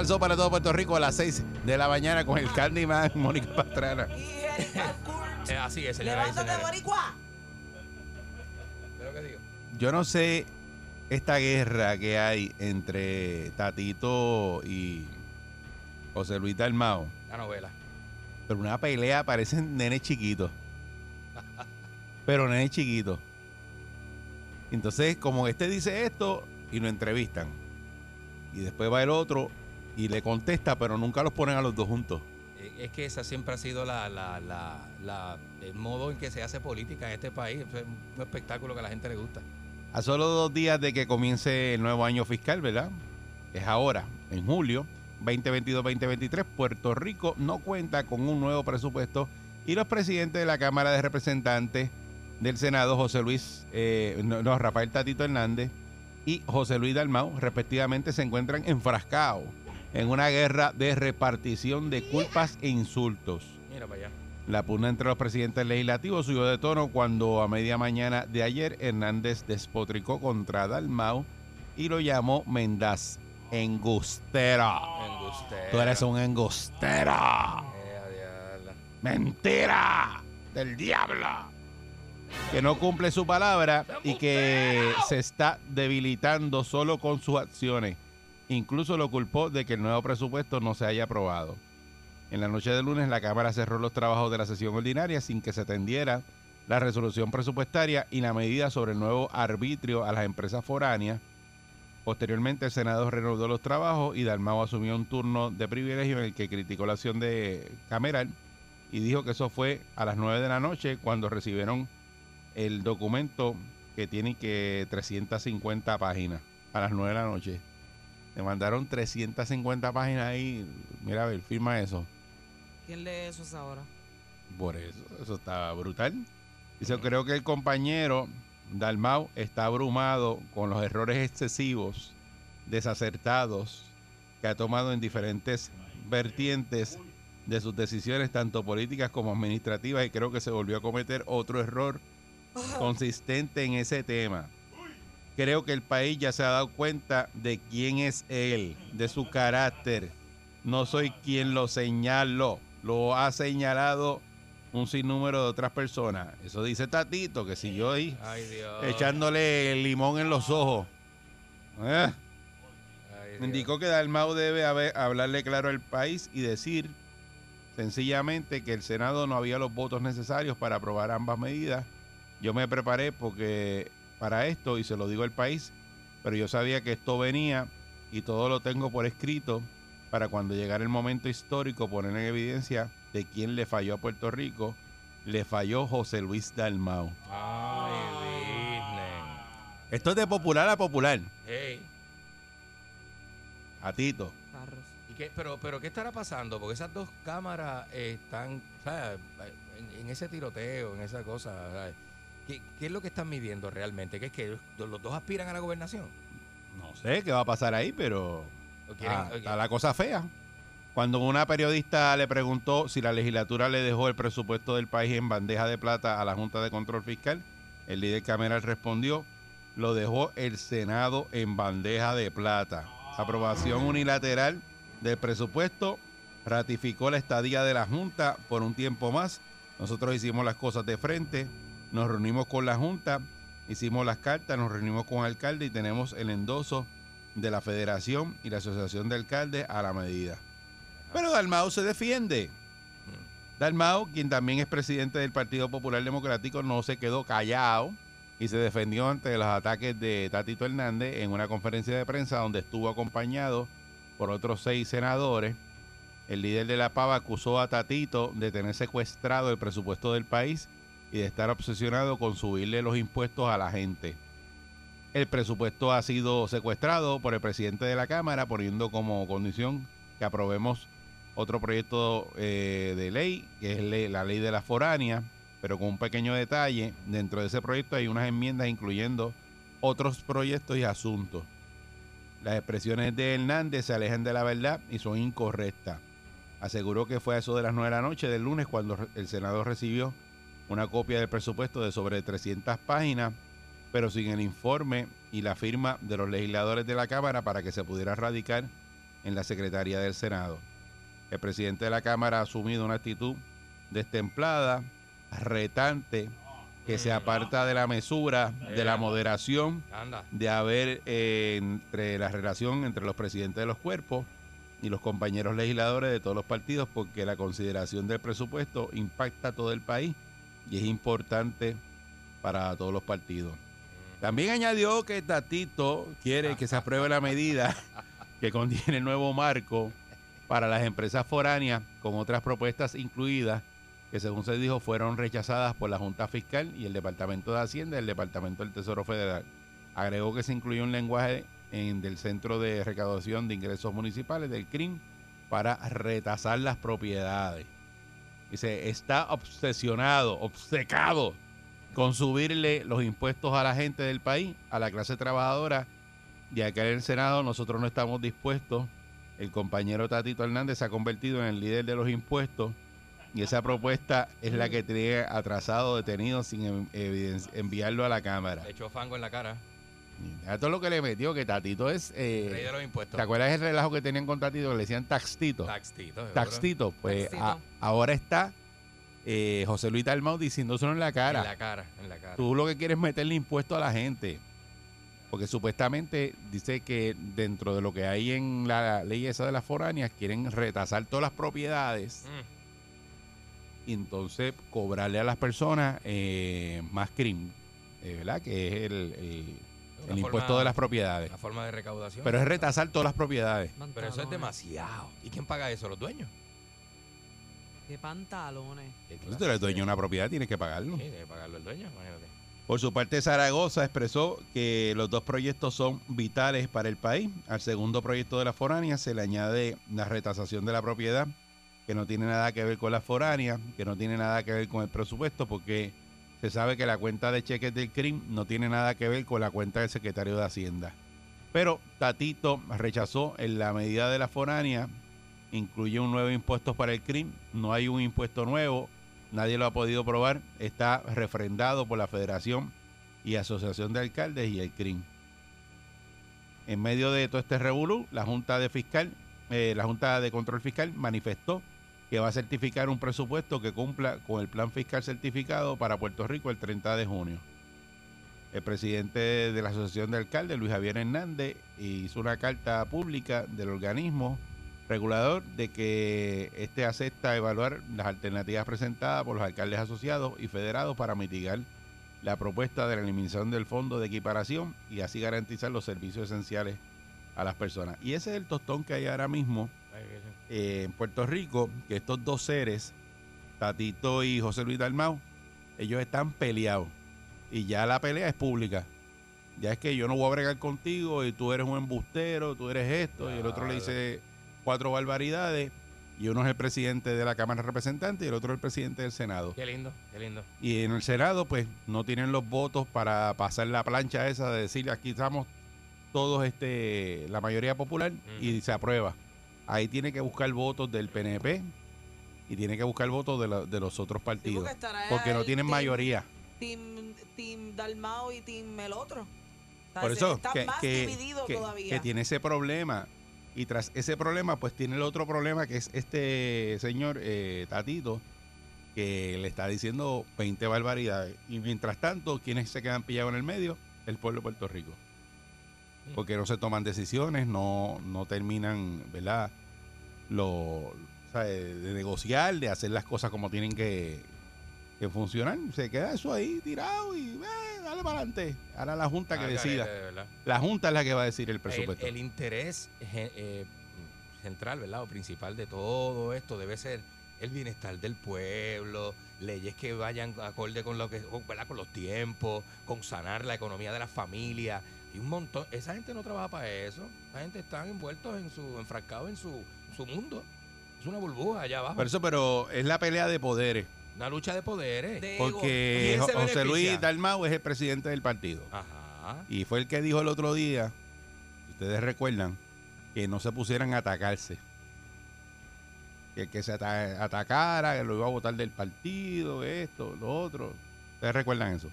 Salsó para todo Puerto Rico a las 6 de la mañana con el Candyman Mónica Pastrana. Eh, así es, señoras y Levántate, señores. boricua. Yo no sé esta guerra que hay entre Tatito y José Luis Dalmao, La novela. pero una pelea parecen nenes chiquitos. Pero nenes chiquitos. Entonces, como este dice esto y lo entrevistan. Y después va el otro y le contesta, pero nunca los ponen a los dos juntos. Eh, Es que esa siempre ha sido la, la, la, la- el modo en que se hace política en este país. Es un espectáculo que a la gente le gusta. A solo dos días de que comience el nuevo año fiscal, ¿verdad? Es ahora, en julio 2022-2023, Puerto Rico no cuenta con un nuevo presupuesto y los presidentes de la Cámara de Representantes del Senado, José Luis, eh, no, no, Rafael Tatito Hernández y José Luis Dalmau, respectivamente, se encuentran enfrascados en una guerra de repartición de culpas e insultos. Mira para allá. La pugna entre los presidentes legislativos subió de tono cuando a media mañana de ayer Hernández despotricó contra Dalmau y lo llamó Mendaz engustera. Embustero. Tú eres un engustera. Eh. Mentira del diablo. Que no cumple su palabra y que se está debilitando solo con sus acciones. Incluso lo culpó de que el nuevo presupuesto no se haya aprobado. En la noche de lunes la Cámara cerró los trabajos de la sesión ordinaria sin que se atendiera la resolución presupuestaria y la medida sobre el nuevo arbitrio a las empresas foráneas. Posteriormente el Senado reanudó los trabajos y Dalmau asumió un turno de privilegio en el que criticó la acción de Cameral y dijo que eso fue a las 9 de la noche cuando recibieron el documento que tiene que 350 páginas a las 9 de la noche. Le mandaron 350 páginas ahí. Mira, a ver, firma eso. ¿Quién lee eso ahora? Por eso, eso está brutal. Dice, creo que el compañero Dalmau está abrumado con los errores excesivos, desacertados, que ha tomado en diferentes vertientes de sus decisiones, tanto políticas como administrativas, y creo que se volvió a cometer otro error consistente en ese tema. Creo que el país ya se ha dado cuenta de quién es él, de su carácter. No soy quien lo señaló, lo ha señalado un sinnúmero de otras personas. Eso dice Tatito, que siguió ahí Ay, Dios. echándole limón en los ojos. Eh, Ay. Indicó que Dalmau debe haber- hablarle claro al país y decir sencillamente que el Senado no había los votos necesarios para aprobar ambas medidas. Yo me preparé porque para esto y se lo digo al país, pero yo sabía que esto venía y todo lo tengo por escrito para cuando llegara el momento histórico poner en evidencia de quién le falló a Puerto Rico. Le falló José Luis Dalmau. Ay, business. Esto es de popular a popular. Hey. A Tito. ¿Y qué, pero, pero, ¿qué estará pasando? Porque esas dos cámaras eh, están ¿sabes? En, en ese tiroteo, en esa cosa. ¿sabes? ¿Qué, qué es lo que están midiendo realmente? ¿Qué es que los dos aspiran a la gobernación? No sé qué va a pasar ahí, pero ¿O quieren- ah, está la cosa fea. Cuando una periodista le preguntó si la legislatura le dejó el presupuesto del país en bandeja de plata a la Junta de Control Fiscal, el líder Cameral respondió, lo dejó el Senado en bandeja de plata. Aprobación unilateral del presupuesto ratificó la estadía de la Junta por un tiempo más. Nosotros hicimos las cosas de frente, nos reunimos con la Junta, hicimos las cartas, nos reunimos con el alcalde y tenemos el endoso de la Federación y la Asociación de Alcaldes a la medida. Pero Dalmau se defiende. Dalmau, quien también es presidente del Partido Popular Democrático, no se quedó callado y se defendió ante los ataques de Tatito Hernández en una conferencia de prensa donde estuvo acompañado por otros seis senadores. El líder de la Pava acusó a Tatito de tener secuestrado el presupuesto del país y de estar obsesionado con subirle los impuestos a la gente. El presupuesto ha sido secuestrado por el presidente de la Cámara poniendo como condición que aprobemos otro proyecto eh, de ley, que es la ley de la foránea, pero con un pequeño detalle. Dentro de ese proyecto hay unas enmiendas incluyendo otros proyectos y asuntos. Las expresiones de Hernández se alejan de la verdad y son incorrectas. Aseguró que fue a eso de las 9 de la noche del lunes cuando el senador recibió una copia del presupuesto de sobre 300 páginas, pero sin el informe y la firma de los legisladores de la Cámara para que se pudiera radicar en la Secretaría del Senado. El presidente de la Cámara ha asumido una actitud destemplada, retante, que se aparta de la mesura, de la moderación, de haber eh, entre la relación entre los presidentes de los cuerpos y los compañeros legisladores de todos los partidos, porque la consideración del presupuesto impacta a todo el país y es importante para todos los partidos. También añadió que Tatito quiere que se apruebe la medida que contiene el nuevo marco para las empresas foráneas, con otras propuestas incluidas que según se dijo fueron rechazadas por la Junta Fiscal y el Departamento de Hacienda y el Departamento del Tesoro Federal. Agregó que se incluyó un lenguaje en- del Centro de Recaudación de Ingresos Municipales, del CRIM, para retasar las propiedades. Dice, está obsesionado, obcecado con subirle los impuestos a la gente del país, a la clase trabajadora, y acá en el Senado nosotros no estamos dispuestos. El compañero Tatito Hernández se ha convertido en el líder de los impuestos y esa propuesta es la que tiene atrasado, detenido sin em- enviarlo a la Cámara. Le echó fango en la cara. A todo lo que le metió, que Tatito es... eh, Rey de los impuestos. ¿Te acuerdas el relajo que tenían con Tatito? Que le decían Taxtito. Taxtito. Taxtito. Pues Taxito. a- ahora está eh, José Luis Dalmau diciéndoselo en la cara. En la cara, en la cara. Tú lo que quieres es meterle impuesto a la gente. Porque supuestamente dice que dentro de lo que hay en la ley esa de las foráneas, quieren retasar todas las propiedades Mm. y entonces cobrarle a las personas eh, más crimen, eh, ¿verdad? Que es el, el- El impuesto de las propiedades. Una forma de recaudación. Pero es retasar todas las propiedades. Pero eso es demasiado. ¿Y quién paga eso? ¿Los dueños? Qué pantalones. ¿Qué Si tú eres de- dueño de una propiedad, tienes que pagarlo. Sí, debe pagarlo el dueño, imagínate. Por su parte, Zaragoza expresó que los dos proyectos son vitales para el país. Al segundo proyecto de la foránea se le añade la retasación de la propiedad, que no tiene nada que ver con la foránea, que no tiene nada que ver con el presupuesto, porque se sabe que la cuenta de cheques del CRIM no tiene nada que ver con la cuenta del secretario de Hacienda. Pero Tatito rechazó en la medida de la foránea, incluye un nuevo impuesto para el CRIM, no hay un impuesto nuevo, nadie lo ha podido probar, está refrendado por la Federación y Asociación de Alcaldes y el CRIM. En medio de todo este revolú, la Junta de Fiscal, eh, la Junta de Control Fiscal manifestó que va a certificar un presupuesto que cumpla con el plan fiscal certificado para Puerto Rico el 30 de junio. El presidente de la Asociación de Alcaldes, Luis Javier Hernández, hizo una carta pública del organismo regulador de que este acepta evaluar las alternativas presentadas por los alcaldes asociados y federados para mitigar la propuesta de la eliminación del fondo de equiparación y así garantizar los servicios esenciales a las personas. Y ese es el tostón que hay ahora mismo eh, en Puerto Rico, que estos dos seres, Tatito y José Luis Dalmau, ellos están peleados. Y ya la pelea es pública. Ya es que yo no voy a bregar contigo y tú eres un embustero, tú eres esto, y el otro le dice cuatro barbaridades, y uno es el presidente de la Cámara de Representantes y el otro el presidente del Senado. Qué lindo, qué lindo. Y en el Senado, pues, no tienen los votos para pasar la plancha esa de decir aquí estamos todos, este, la mayoría popular, y se aprueba. Ahí tiene que buscar votos del PNP y tiene que buscar votos de, la- de los otros partidos. porque estará porque no tienen team- mayoría. Team, team Dalmao y Team el otro. O sea, Por eso, está que, más que- dividido que- todavía. que tiene ese problema. Y tras ese problema, pues tiene el otro problema que es este señor eh, Tatito, que le está diciendo 20 barbaridades. Y mientras tanto, ¿quiénes se quedan pillados en el medio? El pueblo de Puerto Rico. Porque no se toman decisiones, no, no terminan, ¿verdad? Lo, de, negociar, de hacer las cosas como tienen que, que funcionar. Se queda eso ahí tirado y eh, dale para adelante. Ahora la Junta que Ah, decida. carete. La Junta es la que va a decir el presupuesto. el interés eh, central, ¿verdad? O principal de todo esto debe ser el bienestar del pueblo, leyes que vayan acorde con lo que, ¿verdad? con los tiempos, con sanar la economía de las familias y un montón. Esa gente no trabaja para eso. Esa gente está envueltos en su, enfrascados en su, su mundo. Es una burbuja allá abajo. Por eso, pero es la pelea de poderes. una lucha de poderes. De. Porque ¿Quién se Jo- José beneficia? Luis Dalmau es el presidente del partido. Ajá. Y fue el que dijo el otro día, si ustedes recuerdan, que no se pusieran a atacarse. Que el que se ata- atacara, que lo iba a votar del partido, esto, lo otro. ¿Ustedes recuerdan eso?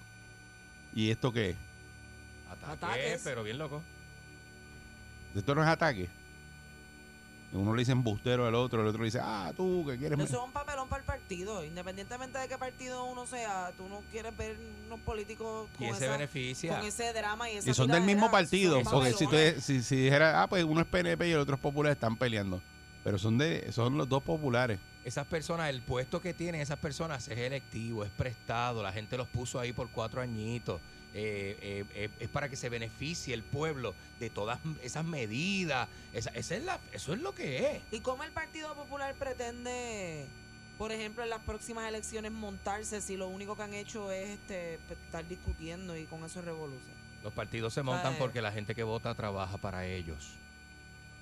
¿Y esto qué es? Ataque, Ataques. pero bien loco. Esto no es ataque. Uno le dice embustero al otro, el otro le dice, ah, tú que quieres... Eso es un papelón para el partido. Independientemente de qué partido uno sea, tú no quieres ver unos políticos con, ¿Quién se esa- beneficia? con ese drama y esa Y son del mismo partido. Porque si, usted, si, si dijera, ah, pues uno es PNP y el otro es popular, están peleando. Pero son de son los dos populares. Esas personas, el puesto que tienen esas personas es electivo, es prestado, la gente los puso ahí por cuatro añitos. Eh, eh, eh, es para que se beneficie el pueblo de todas esas medidas. Esa, esa es la, eso es lo que es. ¿Y cómo el Partido Popular pretende, por ejemplo, en las próximas elecciones montarse si lo único que han hecho es este estar discutiendo y con eso revolución? Los partidos se montan porque la gente que vota trabaja para ellos.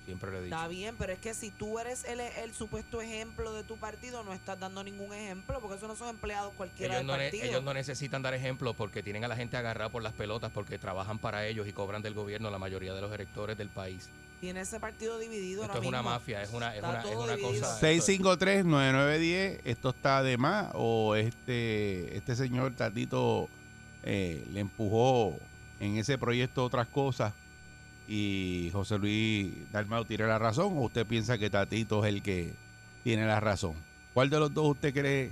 Siempre lo he dicho. Está bien, pero es que si tú eres el, el supuesto ejemplo de tu partido, no estás dando ningún ejemplo, porque eso no son empleados cualquiera Ellos del no, ne- partido. ellos no necesitan dar ejemplo porque tienen a la gente agarrada por las pelotas porque trabajan para ellos y cobran del gobierno la mayoría de los electores del país. Tiene ese partido dividido Esto ahora es una mismo. mafia, es una, es una, es una cosa. 653-9910, ¿esto está de más? ¿O este, este señor Tatito eh, le empujó en ese proyecto otras cosas y José Luis Dalmau tiene la razón? ¿O usted piensa que Tatito es el que tiene la razón? ¿Cuál de los dos usted cree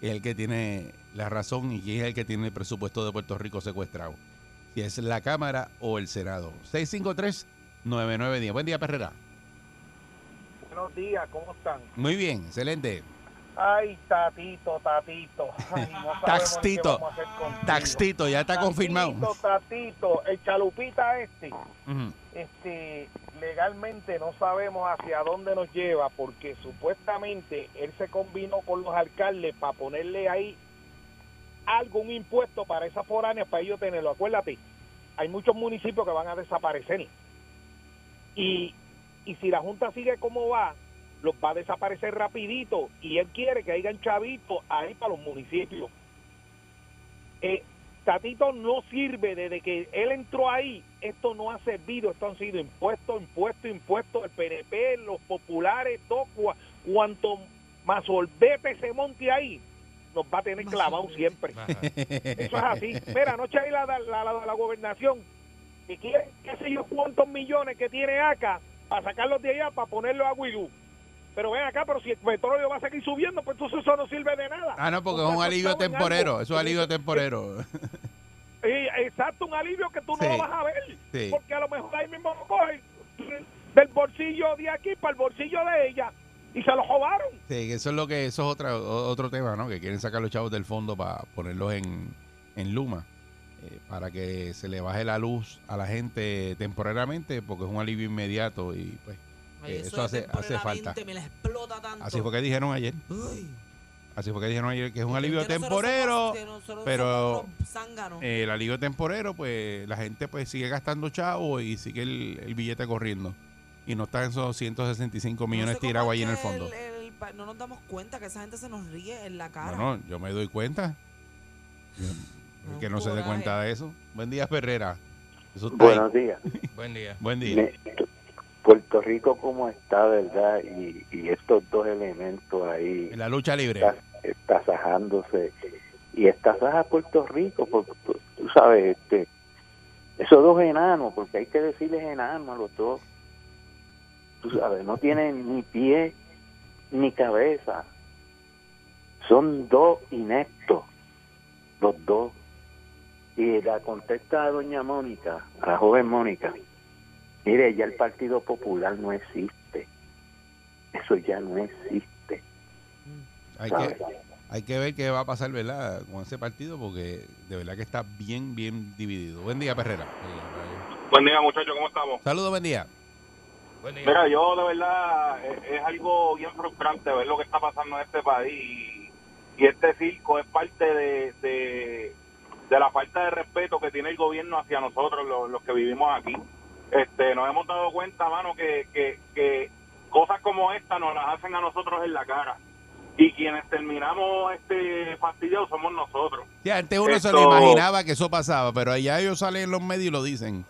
que es el que tiene la razón y quién es el que tiene el presupuesto de Puerto Rico secuestrado? Si es la Cámara o el Senado. 653-9910. Buen día, Perrera. Buenos días, ¿cómo están? Muy bien, excelente. Ay, tatito, tatito. Ay, no Taxtito. Taxtito, ya está confirmado. Tatito, tatito, el chalupita este, este, legalmente no sabemos hacia dónde nos lleva porque supuestamente él se combinó con los alcaldes para ponerle ahí algún impuesto para esas foráneas para ellos tenerlo. Acuérdate, hay muchos municipios que van a desaparecer. Y, y si la Junta sigue como va, los va a desaparecer rapidito y él quiere que hayan chavitos ahí para los municipios. Eh, Tatito no sirve desde que él entró ahí, esto no ha servido, esto han sido impuestos, impuestos, impuestos, el PNP, los populares, todo, cua- cuanto más olvete se monte ahí, nos va a tener clavado siempre. Ajá. Eso es así. Mira, anoche ahí la, la, la, la gobernación, que quiere, qué sé yo, cuántos millones que tiene acá para sacarlos de allá, para ponerlos a Wigú. Pero ven acá, pero si el petróleo va a seguir subiendo, pues entonces eso no sirve de nada. Ah, no, porque es un alivio temporero. Eso es alivio temporero. Eh, exacto, un alivio que tú no lo vas a ver. Sí. Porque a lo mejor ahí mismo lo cogen del bolsillo de aquí para el bolsillo de ella y se lo robaron. Sí, eso es lo que eso es otra, otro tema, ¿no? Que quieren sacar los chavos del fondo para ponerlos en, en Luma. eh, para que se le baje la luz a la gente temporariamente, porque es un alivio inmediato y pues Ay, eh, eso hace, hace falta. temporalmente Me la explota tanto. Así fue que dijeron ayer. Ay. Así fue que dijeron ayer que es un alivio temporero. somos- pero-. Eh, el alivio temporero, pues la gente pues sigue gastando chavo y sigue el, el billete corriendo. Y no está en esos 165 millones No sé tirados ahí en el fondo. el no nos damos cuenta que esa gente se nos ríe en la cara. No, no, yo me doy cuenta. Que no se dé cuenta de eso. Buen día, Ferrera. Buenos días. Buen día. Buen día. Me- Puerto Rico cómo está, ¿verdad? Y, y estos dos elementos ahí En la lucha libre. está, tasajándose. Y estasaja Puerto Rico, porque tú, tú sabes, este, esos dos enanos, porque hay que decirles enanos a los dos. Tú sabes, no tienen ni pie ni cabeza. Son dos ineptos, los dos. Y la contesta a doña Mónica, a la joven Mónica, mire, ya el Partido Popular no existe. Eso ya no existe. Hay ¿sabes? que, hay que ver qué va a pasar, ¿verdad? Con ese partido, porque de verdad que está bien, bien dividido. Buen día, Perrera. Buen día, muchachos, ¿cómo estamos? Saludos, buen día. Buen día. Mira, yo de verdad es algo bien frustrante ver lo que está pasando en este país y, y este circo es parte de, de, de la falta de respeto que tiene el gobierno hacia nosotros, los, los que vivimos aquí. Este, nos hemos dado cuenta, mano, que, que, que cosas como esta nos las hacen a nosotros en la cara y quienes terminamos este fastidiados somos nosotros. Sí, antes uno se lo imaginaba que eso pasaba, pero allá ellos salen en los medios y lo dicen.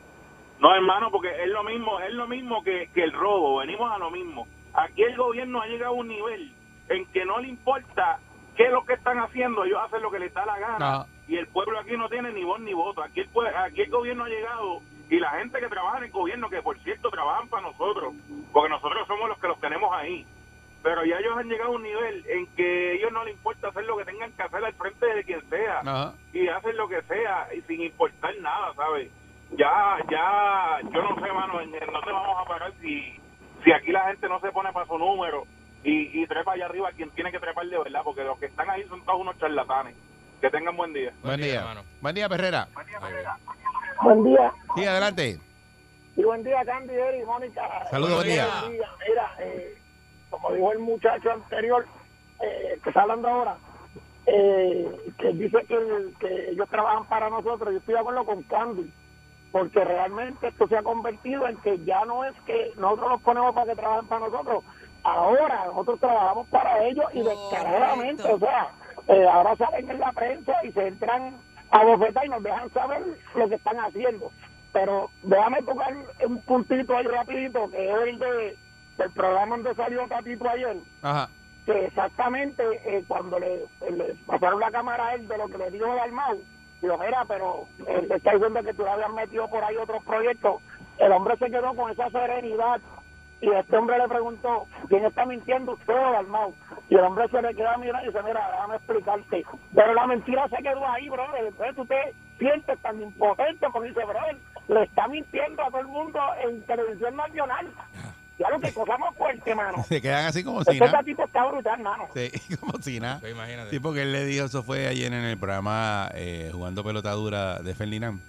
No, hermano, porque es lo mismo, es lo mismo que, que el robo, venimos a lo mismo. Aquí el gobierno ha llegado a un nivel en que no le importa qué es lo que están haciendo, ellos hacen lo que les da la gana Ajá. y el pueblo aquí no tiene ni voz ni voto. Aquí el, aquí el gobierno ha llegado y la gente que trabaja en el gobierno, que por cierto trabajan para nosotros, porque nosotros somos los que los tenemos ahí. Pero ya ellos han llegado a un nivel en que a ellos no les importa hacer lo que tengan que hacer al frente de quien sea Ajá. y hacen lo que sea y sin importar nada, ¿sabes? Ya, ya, yo no sé, mano, en- en- no te vamos a parar si, si aquí la gente no se pone para su número y, y trepa allá arriba quien tiene que trepar de verdad, porque los que están ahí son todos unos charlatanes. Que tengan buen día. Buen día, día. hermano. Buen día, Perrera. Buen día. Sí, adelante. Y buen día, Candy, Eri, Mónica. Saludos, buen día. Buen día. Mira, eh, como dijo el muchacho anterior, eh, que está hablando ahora, eh, que dice que ellos trabajan para nosotros, yo estoy de acuerdo con Candy, porque realmente esto se ha convertido en que ya no es que nosotros los ponemos para que trabajen para nosotros, ahora nosotros trabajamos para ellos y descaradamente, o sea, eh, ahora salen en la prensa y se entran a bofetar y nos dejan saber lo que están haciendo. Pero déjame tocar un puntito ahí rapidito, que es el de, del programa donde salió Tatito ayer, Ajá. que exactamente eh, cuando le, le pasaron la cámara a él de lo que le dijo Dalmau, dijo, mira, pero él te está diciendo que tú le habías metido por ahí otros proyectos. El hombre se quedó con esa serenidad y este hombre le preguntó, ¿quién está mintiendo usted o Dalmau? Y el hombre se le queda mirando y dice, mira, déjame explicarte. Pero la mentira se quedó ahí, brother. Entonces tú te sientes tan impotente porque dice, brother, le está mintiendo a todo el mundo en televisión nacional. Ya lo que cosa más fuerte, mano. Se quedan así como si Este nada. tipo está brutal, mano. Sí, como si nada. Sí, imagínate. Sí, porque él le dijo, eso fue ayer en el programa eh, Jugando Pelota Dura de Ferdinand.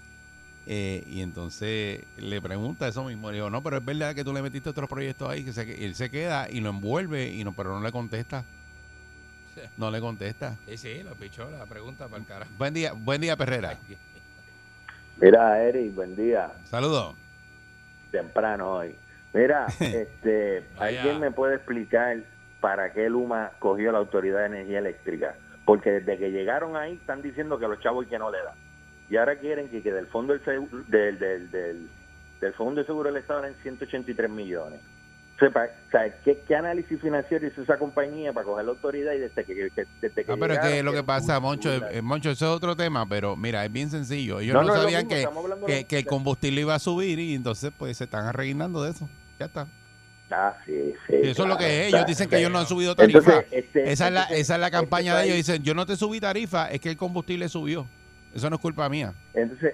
Eh, y entonces le pregunta eso mismo. Le digo, no, pero es verdad que tú le metiste otros proyectos ahí. que se, él se queda y lo envuelve, y no, pero no le contesta. No le contesta. Sí, sí, lo pichó la pregunta para el cara. Buen día, buen día, Perrera. Mira, Eric, buen día. Saludos. Temprano hoy. Mira, este. ¿alguien me puede explicar para qué Luma cogió la Autoridad de Energía Eléctrica? Porque desde que llegaron ahí están diciendo que los chavos y que no le dan. Y ahora quieren que, que del fondo del, seguro- del, del, del, del fondo de seguro del Estado eran 183 millones. O sea, ¿qué, qué análisis financiero hizo esa compañía para coger la autoridad y desde que, que- desde que Ah, pero es que lo que pasa, Moncho, Moncho, eso es otro tema, pero mira, es bien sencillo. Ellos No, no, es sabían que, que, el combustible iba a subir y entonces pues se están arreglando de eso. Ya está. Ah, sí, sí. Eso es lo que es. Ellos dicen que ellos no han subido Entonces, tarifa. este- esa, es la, esa es la este campaña de ellos. Dicen, yo no te subí tarifa, es que el combustible subió. Eso no es culpa mía. Entonces,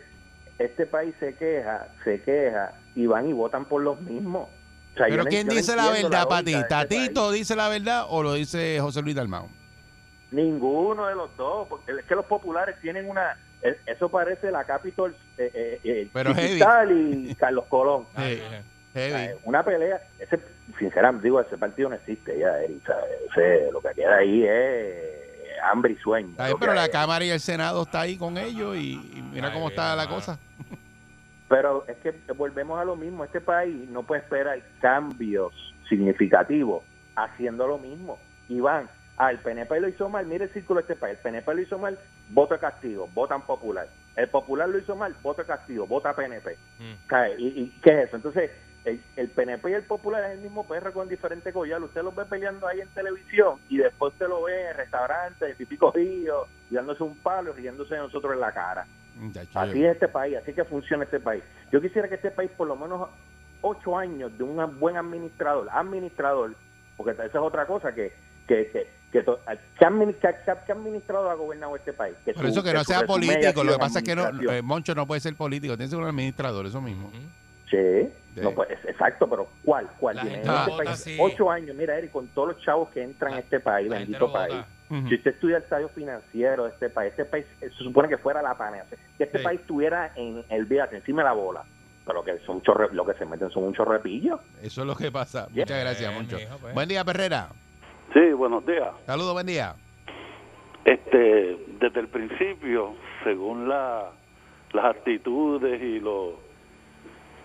este país se queja, se queja y van y votan por los mismos. O sea, yo Pero ¿quién dice la verdad para ti? lógica de este ¿Tatito dice la verdad o lo dice José Luis Dalmau? Ninguno de los dos, porque es que los populares tienen una... eh, Eso parece la Capitol eh, eh, eh, Pero y Carlos Colón. Sea, Heavy. Una pelea, ese, sinceramente digo, ese partido no existe ya, Eric, lo que queda ahí es hambre y sueño. Pero la. Cámara y el Senado está ahí con ellos y, y mira Ay, cómo está la cosa. Pero es que volvemos a lo mismo. Este país no puede esperar cambios significativos haciendo lo mismo. Y van, ah, el PNP lo hizo mal, mire el círculo de este país. El PNP lo hizo mal, voto castigo, votan popular. El popular lo hizo mal, voto castigo, vota PNP. Mm. ¿Y, y qué es eso? Entonces, el, el PNP y el popular es el mismo perro con diferente collar. Usted los ve peleando ahí en televisión y después usted lo ve en restaurantes, pipí cogido, dándose un palo y riéndose de nosotros en la cara. Así es este país, así que funciona este país. Yo quisiera que este país por lo menos ocho años de un buen administrador, administrador, porque esa es otra cosa que que que que, to- ¿qué admini- qué- qué- qué administrador ha gobernado este país. Que Por su- eso que no sea político. Lo que pasa es que no, eh, Moncho no puede ser político, tiene que ser un administrador, eso mismo. Sí, Sí. no, pues, exacto, pero ¿cuál? ¿Cuál? La gente en este vota país ocho años, mira, Eric, con todos los chavos que entran La- a este país, La bendito país. Si usted estudia el estadio financiero de este país, este país eh, se supone que fuera la panacea, que este Sí. país estuviera en el día encima de la bola, pero que son chorre, lo que se meten son un chorrepillo. Eso es lo que pasa. Muchas gracias, pues. Buen día, Perrera. Sí, buenos días. Saludos, buen día. Este, desde el principio, según la, las actitudes y los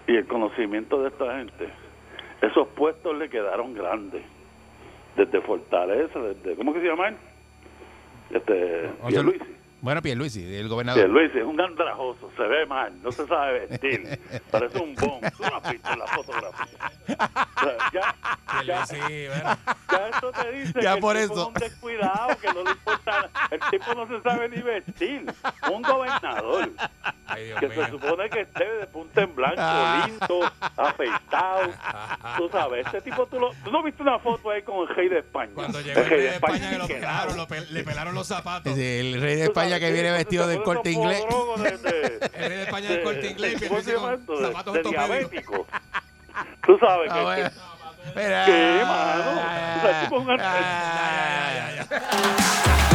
y el conocimiento de esta gente, esos puestos le quedaron grandes. Desde Fortaleza, desde ¿cómo que se llama él? Este, O sea, Pierluisi. Bueno, Pierluisi, el gobernador. Pierluisi es un andrajoso, se ve mal, no se sabe vestir, parece un bon. No has visto la fotografía. O sea, ya, ya, bueno. ya eso te dice Ya que por el tipo eso. es un descuidado, que no le importa. El tipo no se sabe ni vestir. Un gobernador Ay, que se supone que esté de punta en blanco, lindo, afeitado. Tú sabes, este tipo, tú, lo, tú no viste una foto ahí con el rey de España. Cuando llegó el rey rey de España que lo pelaron, lo le pelaron los zapatos. Sí, el rey de Tú España que viene vestido del corte inglés. podrogos de- de- El rey de España del corte inglés y ¿Cómo se llama Pierluisi esto? con De, zapatos de diabético. Tú sabes Ah, que... ¿Qué, mano?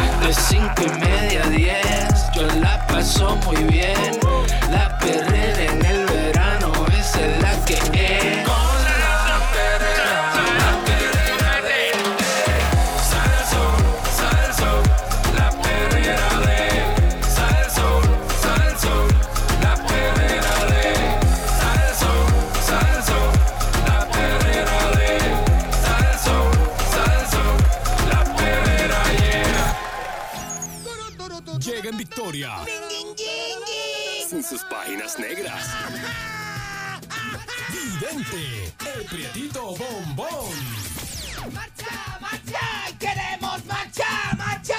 Es De cinco y media a diez, yo la paso muy bien. La perrera en Llega en sus páginas negras. Vidente, el prietito bombón. ¡Marcha, marcha! ¡Queremos marcha, marcha!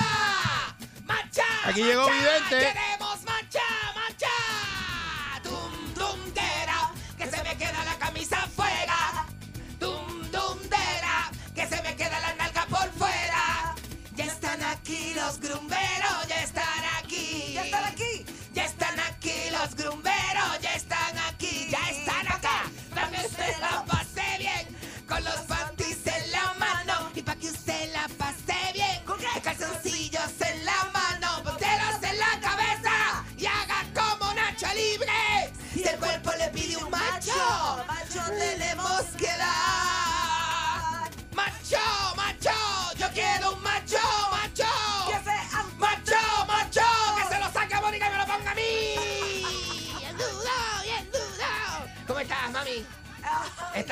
¡Marcha! Aquí llegó! Vidente. ¡Queremos marcha, marcha! ¡Dum, dum, dera! ¡Que se me queda la camisa afuera! ¡Dum, dum, dera! ¡Que se me queda la nalga por fuera! Ya están aquí los grumberos, Si el cuerpo le pide un macho, macho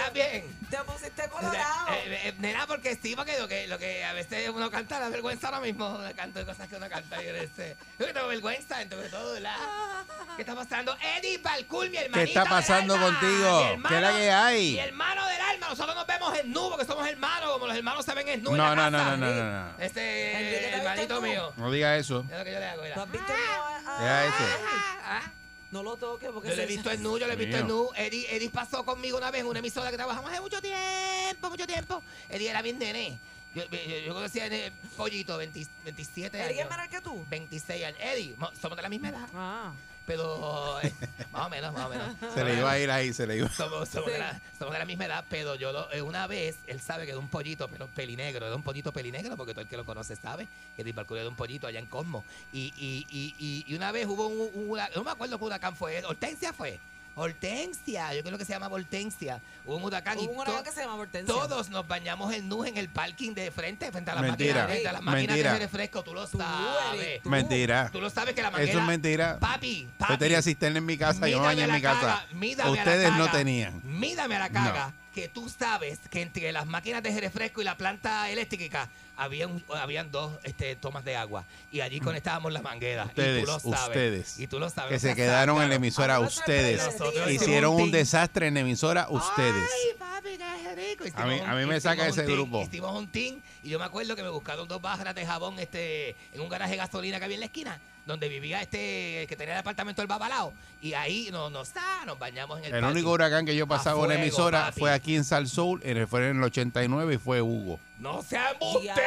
¿Estás bien? Te pusiste colorado. eh, eh, nena, porque sí, porque lo que, lo que a veces uno canta la vergüenza ahora mismo, le canto de cosas que uno canta y yo este, yo que tengo vergüenza entre todo, ¿verdad? ¿Qué está pasando? Eddie Balcool, mi hermanito está pasando del alma. contigo? Hermano- ¿Qué es la que hay? Mi hermano del alma, nosotros nos vemos en nu, porque somos hermanos, como los hermanos se ven en nu en No, la no, no, casa. no, no, no, no. Este, Enrique, ¿te hermanito en mío. No diga eso. Es lo que yo le hago, mira. ¿Tú has visto el- Deja eso. No lo toques porque Yo le he visto en nu, yo le he visto en Mío. nu. Eddie, Eddie pasó conmigo una vez en una emisora que trabajamos hace mucho tiempo, mucho tiempo. Eddie era bien nene. Yo, yo, yo conocía a Pollito, 20 27 ¿Eddie es años. menor que tú? 26 años. Eddie, mo- somos de la misma edad. Ah. Pero, eh, más o menos, más o menos. Se le iba a ir ahí, se le iba. Somos, somos Sí. de la, somos de la misma edad, pero yo lo- eh, una vez, él sabe que era un pollito, pero pelinegro, era un pollito pelinegro, porque todo el que lo conoce sabe que Eddie Balcour era un pollito allá en Cosmo. Y, y, y, y, y una vez hubo un, no me acuerdo qué huracán fue, Hortensia fue. Hortensia, yo creo que se llama Hortensia. Hubo un huracán Hubo y un huracán que se llama Hortensia. todos nos bañamos en nu en el parking de frente, frente a las Mentira. máquinas, frente a las máquinas Mentira. de refresco, tú lo sabes. tú. Mentira. Tú lo sabes que la Eso manguera... es mentira. Papi, papi. Yo tenía cisterna en mi casa, yo me bañé en mi la casa. a la Ustedes no tenían. Mídame a la caga que tú sabes que entre las máquinas de refresco y la planta eléctrica habían, habían dos este, tomas de agua y allí conectábamos las mangueras. Ustedes, y tú lo sabes. ustedes. Y tú lo sabes. Que se quedaron en la emisora Ahora ustedes. Hicieron un desastre en la emisora ustedes. Ay, papi, qué rico. A mí- a mí me saca ese team, grupo. Hicimos un team y yo me acuerdo que me buscaron dos barras de jabón este, en un garaje de gasolina que había en la esquina, donde vivía este, que tenía el apartamento del babalao. Y ahí nos, nos, ah, nos bañamos en el El único huracán que yo pasaba en la fuego, emisora papi. fue aquí en Sal Soul, en- fue en el 89 y fue Hugo. ¡No sea Diablo.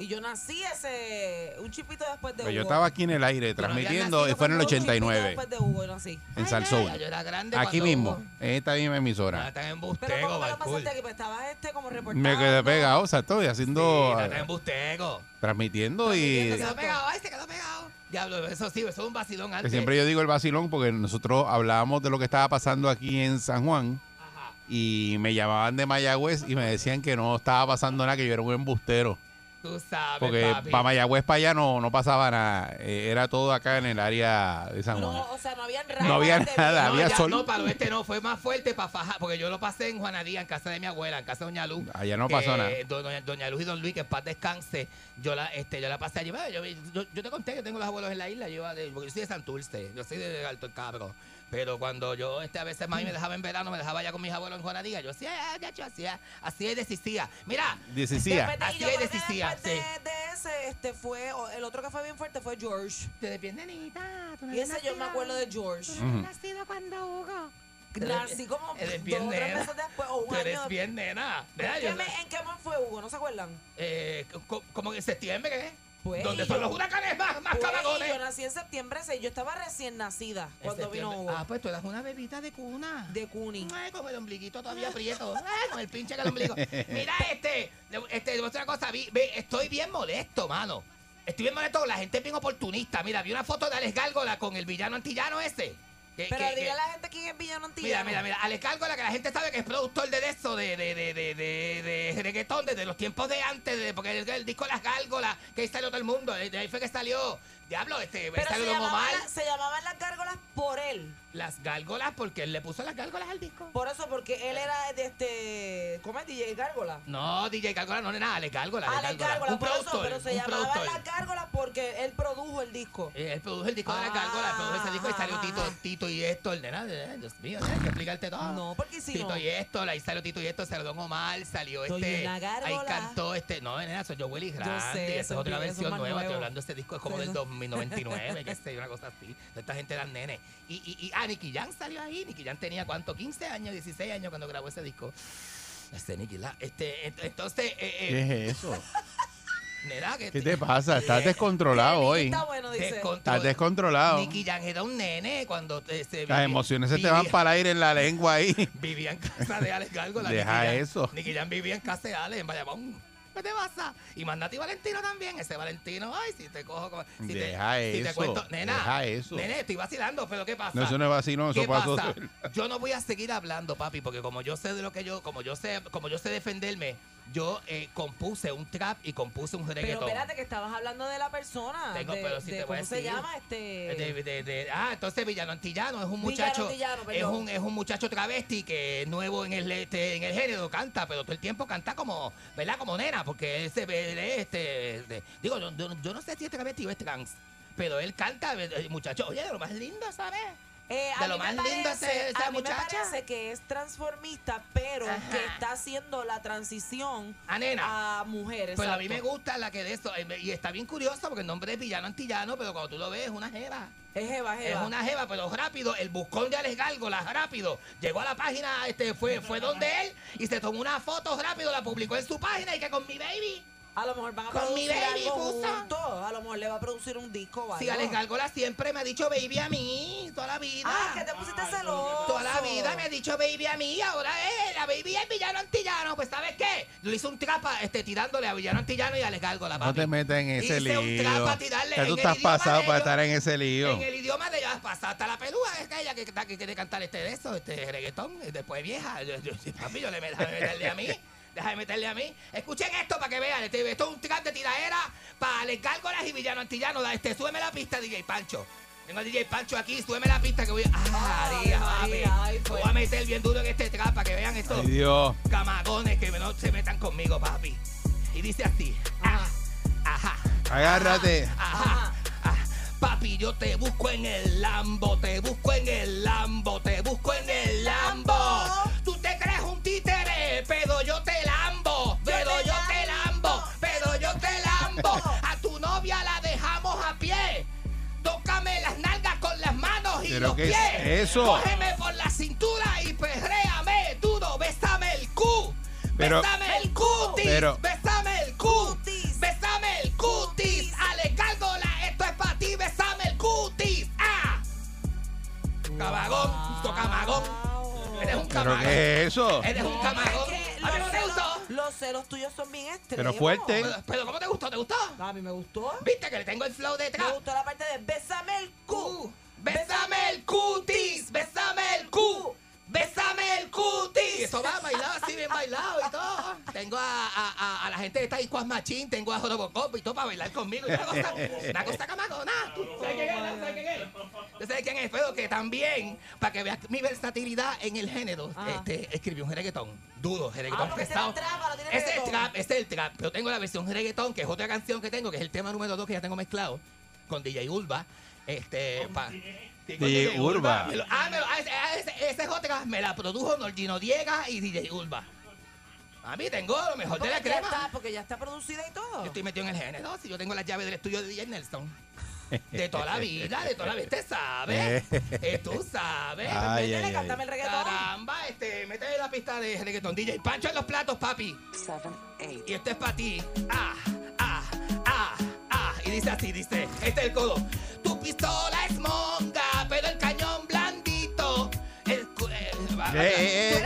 Y yo nací ese, un chipito después de Pues yo Hugo. estaba aquí en el aire transmitiendo y fue en el cuando- Un chipito 89 después de Hugo, yo nací. en yo era grande Aquí cuando mismo, en esta misma emisora. Está en Pero ¿cómo Balcool. pasaste aquí? Pues estabas este como reportando. Me quedé pegado, o sea, estoy haciendo, está en embustego. transmitiendo Se y quedó pegado, ay, se quedó pegado. Diablo, eso sí, eso es un vacilón que antes. siempre yo digo el vacilón porque nosotros hablábamos de lo que estaba pasando aquí en San Juan Ajá. y me llamaban de Mayagüez y me decían que no estaba pasando nada, que yo era un embustero. Tú sabes, Porque papi. para Mayagüez para allá no, no pasaba nada, eh, era todo acá en el área de San Juan. No, o sea, no había No había nada, No, había ya, sol. No, para el oeste no, fue más fuerte para fajar, porque yo lo pasé en Juanadía, en casa de mi abuela, en casa de Doña Luz. Allá no que pasó nada. Doña, Doña Luz y Don Luis, que en paz descanse, yo la, este, yo la pasé allí. Yo, yo, yo te conté que tengo los abuelos en la isla, yo, porque yo soy de Santurce, yo soy de Alto el Cabro. Pero cuando yo este, a veces mami me dejaba en verano, me dejaba allá con mis abuelos en Juanadía, yo hacía, ah, ya, yo hacía, así es desistía. Mira, Decía, Después de, Así y después de, sí. de ese, este fue, o- el otro que fue bien fuerte fue George. te defiende, nenita. tú no Y ese yo me acuerdo de George. Tú no eres nacido cuando Hugo. Nací como dos o tres nena. meses después, o un año eres bien nena. ¿En yo- qué, ¿En qué mes fue Hugo? ¿No se acuerdan? eh, co- como en septiembre, ¿qué? Pues, ¿Dónde son yo- los huracanes más, más Pues, cabagones? yo nací en septiembre 6. Yo estaba recién nacida cuando vino. Hugo. Ah, pues tú eras una bebita de cuna. de Cuni. Ay, con el ombliguito todavía prieto. Ay, con el pinche que el ombligo. Mira, este, este, te voy a decir una cosa. vi- estoy bien molesto, mano. Estoy bien molesto. La gente es bien oportunista. Mira, vi una foto de Alex Gárgola con el villano antillano ese. Pero que- que- a la gente quién es Villano Mira, mira, mira, Alex Gárgola, que la gente sabe que es productor de eso, de, de, de, de, de, de reggaetón, desde los tiempos de antes, de, porque el, el disco Las Gárgolas, que ahí salió todo el mundo, de ahí fue que salió, Diablo, este, Pero se, llamaban mal. La, se llamaban las gárgolas por él. Las gárgolas, porque él le puso las gárgolas al disco. Por eso, porque él era de este. ¿Cómo es DJ Gárgola? No, DJ Gárgola no era Alex Gárgola. Alex Gárgola, un por productor, eso, pero se llamaban las gárgolas porque él produjo el disco. Eh, él produjo el disco de las gárgolas, produjo ese disco y salió ajá. Tito, Tito y esto, nena, Dios mío, hay que explicarte todo. No, porque si Tito no. y esto, ahí salió Tito y esto, salió Omar, salió este. Ahí cantó este. No, nena, soy yo Willy Grande. Yo sé, y esa es otra versión nueva. Estoy hablando de este disco, es como del 2000. 1999, qué sé una cosa así. Esta gente eran nenes. Y, y, y ah, Nicky Jan salió ahí. Nicky Jan tenía, ¿cuánto? 15 años, 16 años cuando grabó ese disco. Este Nicky Jan. Este, entonces... Eh, eh. ¿Qué es eso? Nena, que ¿Qué te pasa? Estás descontrolado hoy. Está Estás descontrolado. Nicky Jan era un nene cuando te, se Las emociones se te van para el aire en la lengua ahí. Vivía en casa de Alex Gargo. La Deja Jan, eso. Nicky Jan vivía en casa de Alex en Bayamón. ¿Qué te pasa? Y mandate Valentino también. Ese Valentino, ay, si te cojo. como- Si te- Deja si te eso, cuento, nena. deja eso. Nene, estoy vacilando, pero ¿qué pasa? No, eso no es vacilón, eso ¿Qué pasó. pasa? Yo no voy a seguir hablando, papi, porque como yo sé de lo que yo, como yo sé, como yo sé defenderme, yo eh, compuse un trap y compuse un Pero reggaetón. espérate, que estabas hablando de la persona. Tengo- de, pero sí de te voy a ¿Cómo se llama? Este. De- ah, entonces Villano Antillano es un Villano muchacho, es un es un muchacho travesti que es nuevo en el este, en el género, canta, pero todo el tiempo canta como, ¿verdad? Como nena, porque él se ve, él es, este, digo, yo, yo- yo no sé si es travesti o es trans, pero él canta, el muchacho, oye, de lo más lindo, ¿sabes? Eh, a de mí lo me más lindo parece- esa a mí me muchacha. parece que es transformista, pero Ajá. que está haciendo la transición A nena. a mujeres. Pero a mí me gusta la que de eso, eh, y está bien curioso porque el nombre es Villano Antillano, pero cuando tú lo ves es una jeva. Es Jeva, Jeva. Es una jeva, pero rápido, el buscón de Alex Gárgola, rápido. Llegó a la página, este, fue, fue donde él y se tomó una foto rápido, la publicó en su página y que con mi baby. A lo mejor van a Con mi producir baby algo puso. juntos. A lo mejor le va a producir un disco o algo. Sí, Alex Gárgola siempre me ha dicho baby a mí, toda la vida. Ah, que te pusiste celoso. Toda la vida me ha dicho baby a mí, ahora es la baby es villano antillano. Pues, ¿sabes qué? Le hice un trapa este, tirándole a villano antillano y a Alex Gárgola, No papi. te metas en ese Hice un lío. trap para tirarle Ya en tú el estás idioma pasado de para ellos. estar en ese lío. En el idioma de ellas pasa hasta la pelúa, es que ella que, que, que quiere cantar este de eso, este reggaetón, y después vieja. Yo, yo, papi, yo le me, déjame meterle a mí. Déjame meterle a mí. Escuchen esto para que vean. Este, esto es un trap de tiradera para Alex Gárgolas y Villano Antillano. Este, súbeme la pista, DJ Pancho. Tengo a DJ Pancho aquí, súbeme la pista que voy a. ¡Ah, Ay, María, María, papi! ay, pues. Voy a meter bien duro en este trap para que vean estos Ay, Dios. camagones que no se metan conmigo, papi. Y dice así. Ah, ajá. Agárrate. Ajá. Ah, Papi, yo te busco en el Lambo, te busco en el Lambo, te busco ¿Pero qué pies. es eso? Cógeme por la cintura y perréame duro. Bésame el cu. Pero, bésame el cutis. Pero, bésame el cutis. Bésame el cutis. Ale Cárdola, esto es para ti. Bésame el cutis. ¡Ah! Camagón, wow. camagón. Eres un camagón. Qué es eso? Eres un camagón. A mí no te gustó. Los celos tuyos son bien extremos. Pero fuerte. Pero, ¿cómo te gustó? ¿Te gustó? A mí me gustó. ¿Viste que le tengo el flow detrás? Me gustó la parte de bésame el cu. Uh. Bésame el cutis, bésame el cu, bésame el cutis. Eso va bailado así, bien bailado y todo. Tengo a, a, a, a la gente de Taekwondo Machín, tengo a Jorobocop y todo para bailar conmigo. Y Una cosa, una cosa camagona. ¿Tú ¿Sabes quién es? ¿Sabes quién es? ¿Tú sabes quién es? Pero que también, para que veas mi versatilidad en el género, Ajá. este, escribí un reggaetón reggaetón Ah, porque ese pesado. es el reggaetón. trap, ese es el trap. Pero tengo la versión reggaetón, que es otra canción que tengo, que es el tema número 2 que ya tengo mezclado con DJ Urba. Este, pa- DJ Urba. Me lo- ah, me lo- ah, ese- ah, ese- esa es otra. Me la produjo Norgino Diega y DJ Urba. A mí tengo lo mejor de Porque la ya crema. está, porque ya está producida y todo. Yo estoy metido en el género. Si yo tengo las llaves del estudio de DJ Nelson. De toda la vida, de toda la vida. Usted sabe. Eh, tú sabes. Ay, Métele, ay, ay. cántame el reggaetón. Caramba, este, métele la pista de reggaetón. DJ Pancho en los platos, papi. Y esto es para ti. Ah, ah, ah, ah. Y dice así, dice. Este es el codo. Tu pistola es monga, pero el cañón blandito. El, cu- eh. Ah. Dale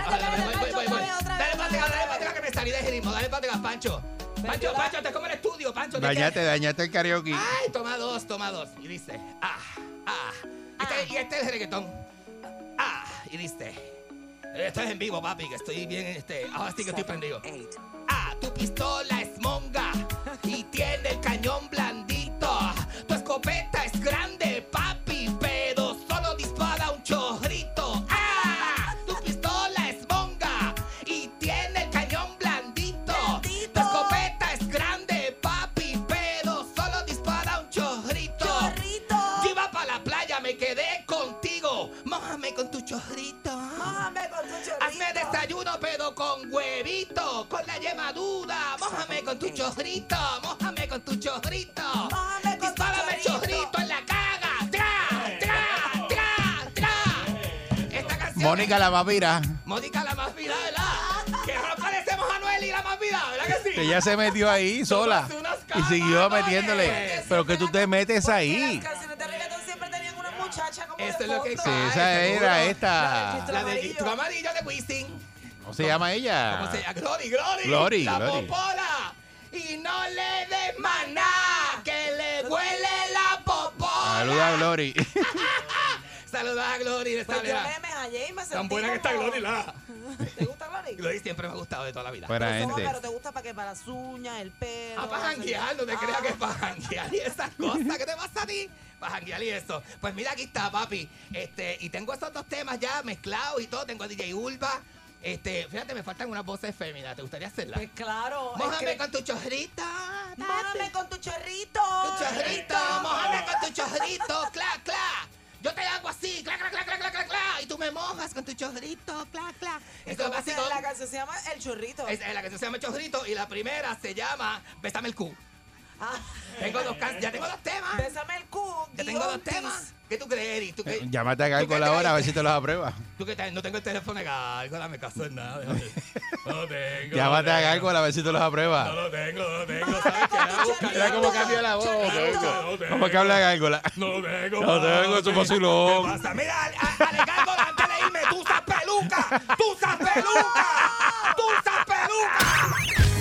para dale para que me salí de ritmo. Dale para Pancho. Pancho, Pancho, te como el estudio, Pancho. Dañate, dañate el karaoke. Ay, toma dos, toma dos. Y dice, ah, ah. Este- Y este es el reggaetón. Ah, y dice, esto es en vivo, papi, que estoy bien, este, ahora sí que estoy prendido. Ah, tu pistola es monga Mónica la papira. Mónica la más vida, ¿verdad? Que ahora parecemos a Noel y la más vida, ¿verdad que sí? Que ya se metió ahí sola. Y siguió metiéndole. Pero que tú te metes ahí. Las canciones de reggaetón siempre tenían una muchacha como Eso de es lo que. Sí, esa era esta. La del distro amarillo de Wisin. ¿Cómo se llama ella? ¿Cómo se llama? Glory, Glory. Glory, La Glory. popola. Y no le des maná, que le huele la popola. Saluda a Glory. Saluda a Glory de Pues esta yo manera. me, Tan buena que está Glory, la. ¿Te gusta Glory? Glory siempre me ha gustado de toda la vida. Pero, gente. pero te gusta para qué? Para las uñas, el pelo. Ah, para janguear, no te Ah. creas que es para janguear y esas cosas. ¿Qué te pasa a ti? Para janguear y eso. Pues mira, aquí está, papi. Este, y tengo esos dos temas ya mezclados y todo. Tengo a DJ Urba. Este, fíjate, me faltan unas voces féminas. ¿Te gustaría hacerlas? Pues claro. Mójame es que- con tu chorrito. Mójame con tu chorrito. Tu chorrito, mójame con tu chorrito, cla, cla. Yo te hago así, cla, cla, cla, cla, cla, cla, cla. Y tú me mojas con tu chorrito, cla, cla. ¿Y Esto es básico. La canción se llama El Chorrito. Es, la canción se llama Chorrito y la primera se llama Bésame el Tengo dos can- ya tengo dos temas. Bésame el cu. Ya tengo dos temas. ¿Qué tú crees, Eri? ¿Tú, qué- Llámate a Gárgola ahora a ver si te los aprueba. Tú que no tengo el teléfono de Gárgola, me caso en nada. No tengo. Llámate no a tengo. Gárgola a ver si te los No aprueba. lo tengo, no lo tengo. Mira cómo cambia la voz. ¿Cómo que habla Gárgola? No lo tengo. No tengo, es un vacilón. ¿Qué pasa? Mira, Ale- a- Ale Gárgola, antes de irme, tú usas peluca. Tú usas peluca. Tú usas peluca.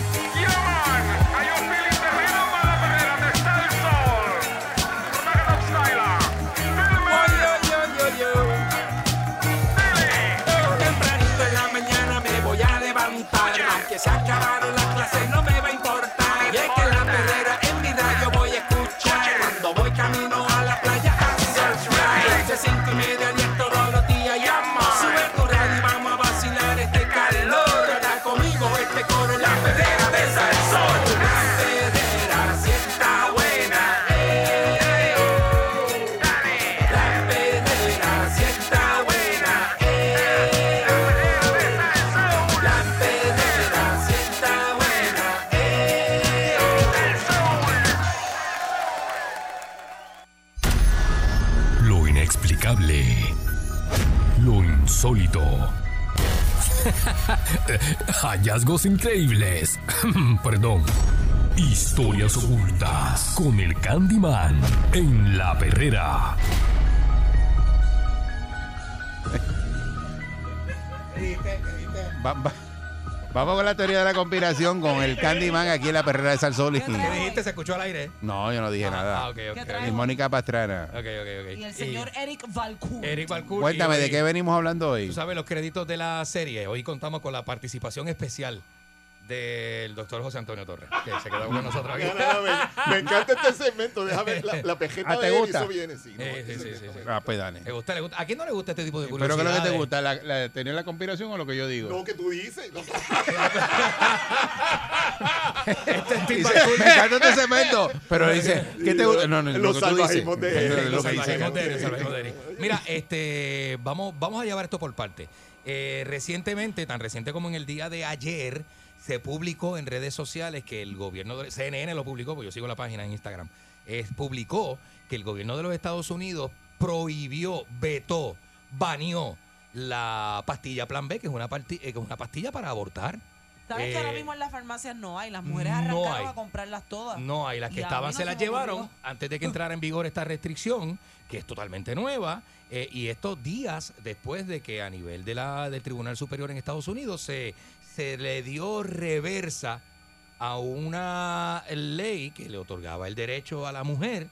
Hallazgos increíbles. Perdón. Historias ocultas con el Candyman en la perrera. Vamos con la teoría de la conspiración con el Candyman aquí en la perrera de Salsol. Y, ¿Qué dijiste? ¿Se escuchó al aire? no, yo no dije Ah, nada. ah, ok, ok. Y Mónica Pastrana. Ok, ok, ok. Y el señor Eric Valcourt. Eric Balcour. Cuéntame, y ¿de qué venimos hablando hoy? Tú sabes los créditos de la serie. Hoy contamos con la participación especial del doctor José Antonio Torres, que se quedó con nosotros aquí. Me, me encanta este segmento. Déjame la, la pejeta Ah, ¿te de él, gusta? eso viene. Sí, no, Sí, este sí, sí, segmento sí, me- Ah, pues dale. ¿Le gusta, le gusta? ¿A quién no le gusta este tipo de ¿Pero curiosidades? qué es lo que te gusta? ¿La, la conspiración o lo que yo digo? No, que tú dices. No. Este es Steve Dice, me encanta este segmento. Pero dice, ¿qué te gusta? No, no, Los lo salvajismos de Eric, lo Los salvajismos de Eric, salvajismos de Eric. Mira, este, vamos, vamos a llevar esto por parte. Eh, recientemente, tan reciente como en el día de ayer, se publicó en redes sociales que el gobierno de CNN lo publicó, porque yo sigo la página en Instagram, eh, publicó que el gobierno de los Estados Unidos prohibió, vetó, baneó la pastilla Plan B, que es una, parti- eh, que es una pastilla para abortar. ¿Sabes que Eh, ahora mismo en las farmacias no hay? Las mujeres no arrancaron hay. a comprarlas todas. No hay, las que estaban no se las ocurrió. llevaron antes de que entrara en vigor esta restricción, que es totalmente nueva, eh, y estos días después de que a nivel de la, del Tribunal Superior en Estados Unidos se, se le dio reversa a una ley que le otorgaba el derecho a la mujer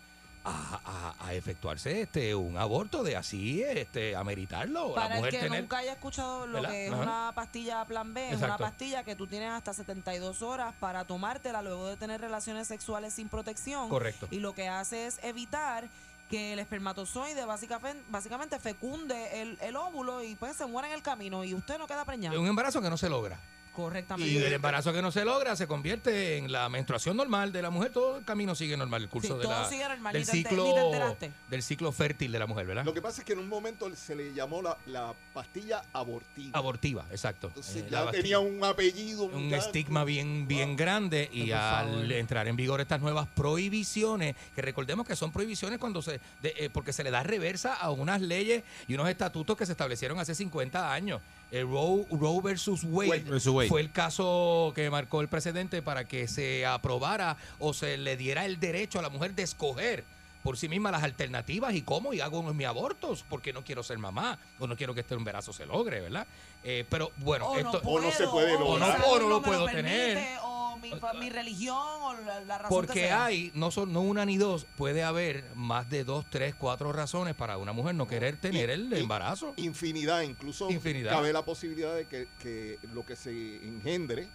a, a- a efectuarse este un aborto de así este ameritarlo la Para el que tener nunca haya escuchado lo ¿Verdad? que es Ajá. una pastilla plan B, es una pastilla que tú tienes hasta 72 horas para tomártela luego de tener relaciones sexuales sin protección. Correcto. Y lo que hace es evitar que el espermatozoide básicamente, básicamente fecunde el, el óvulo y pues se muera en el camino y usted no queda preñado. un embarazo que no se logra Correctamente. Y el embarazo que no se logra se convierte en la menstruación normal de la mujer. Todo el camino sigue normal, el curso Sí, de todo la, sigue normal, del, ciclo, del ciclo fértil de la mujer, ¿verdad? Lo que pasa es que en un momento se le llamó la, la pastilla abortiva. Abortiva, exacto. Entonces Eh, ya tenía un apellido. un estigma bien, bien grande y al favor. entrar en vigor estas nuevas prohibiciones, que recordemos que son prohibiciones cuando se, de- eh, porque se le da reversa a unas leyes y unos estatutos que se establecieron hace 50 años. El Roe, Roe versus Wade, Wade versus Wade. fue el caso que marcó el presidente para que se aprobara o se le diera el derecho a la mujer de escoger por sí misma las alternativas y cómo y hago mi abortos porque no quiero ser mamá o no quiero que este embarazo se logre, ¿verdad? Eh, pero bueno, o, esto no o no se puede o mi lograr. salud O no lo puedo permite, tener. Mi, fa- mi religión, o la, la razón que Porque sea. hay, no son no una ni dos, puede haber más de dos, tres, cuatro razones para una mujer no querer tener el embarazo. Infinidad, incluso Infinidad. cabe la posibilidad de que, que lo que se engendre,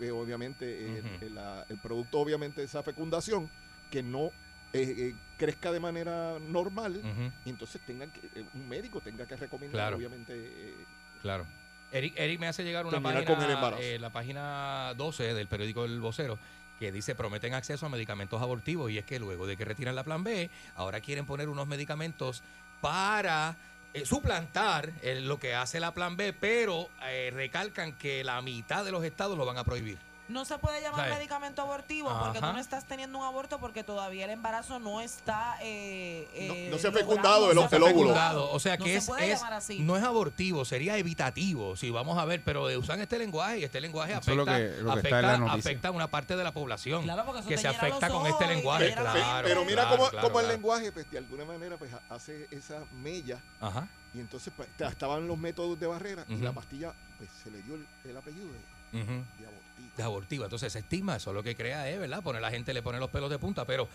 eh, obviamente, el, la- el producto obviamente de esa fecundación, que no eh, eh, crezca de manera normal, y entonces tengan que, eh, un médico tenga que recomendar, Claro. obviamente, eh, claro. Eric, Eric me hace llegar una Terminar página, con el embarazo. eh, la página 12 del periódico El Vocero, que dice prometen acceso a medicamentos abortivos y es que luego de que retiran la plan B, ahora quieren poner unos medicamentos para eh, suplantar eh, lo que hace la plan B, pero eh, recalcan que la mitad de los estados lo van a prohibir. No se puede llamar ¿Sabes? medicamento abortivo porque tú no estás teniendo un aborto porque todavía el embarazo no está. Eh, eh, no se ha fecundado el- no se ha el óvulo. fecundado. O sea No que se es, puede es- llamar así. no es abortivo, sería evitativo, si vamos a ver, pero usan este lenguaje y este lenguaje afecta, lo que- lo que está afecta, a una parte de la población Claro, porque eso que se afecta con este lenguaje. Claro, pero mira claro, cómo, claro, cómo el lenguaje, pues de alguna manera, pues ha- hace esa mella, Ajá. y entonces pues, ta- estaban los métodos de barrera, y la pastilla, pues se le dio el, el apellido de, de abortiva. abortiva. Entonces ese estigma, eso lo que crea es, ¿verdad? Poner la gente le pone los pelos de punta. Pero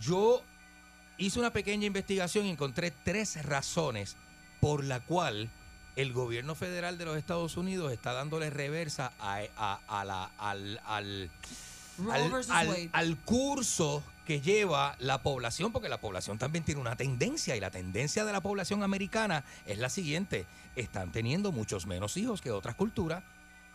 yo hice una pequeña investigación y encontré tres razones por la cual el gobierno federal de los Estados Unidos está dándole reversa a, a- a la, al, al, al- al curso que lleva la población, porque la población también tiene una tendencia y la tendencia de la población americana es la siguiente, están teniendo muchos menos hijos que otras culturas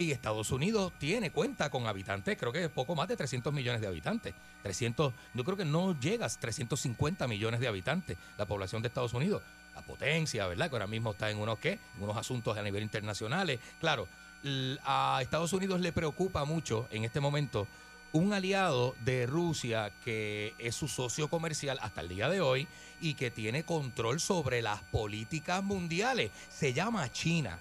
y Estados Unidos tiene cuenta con habitantes, creo que es poco más de 300 millones de habitantes. 300, yo creo que no llegas 350 millones de habitantes la población de Estados Unidos. La potencia, ¿verdad? Que ahora mismo está en unos qué? En unos asuntos a nivel internacionales. Claro, a Estados Unidos le preocupa mucho en este momento un aliado de Rusia que es su socio comercial hasta el día de hoy y que tiene control sobre las políticas mundiales. Se llama China.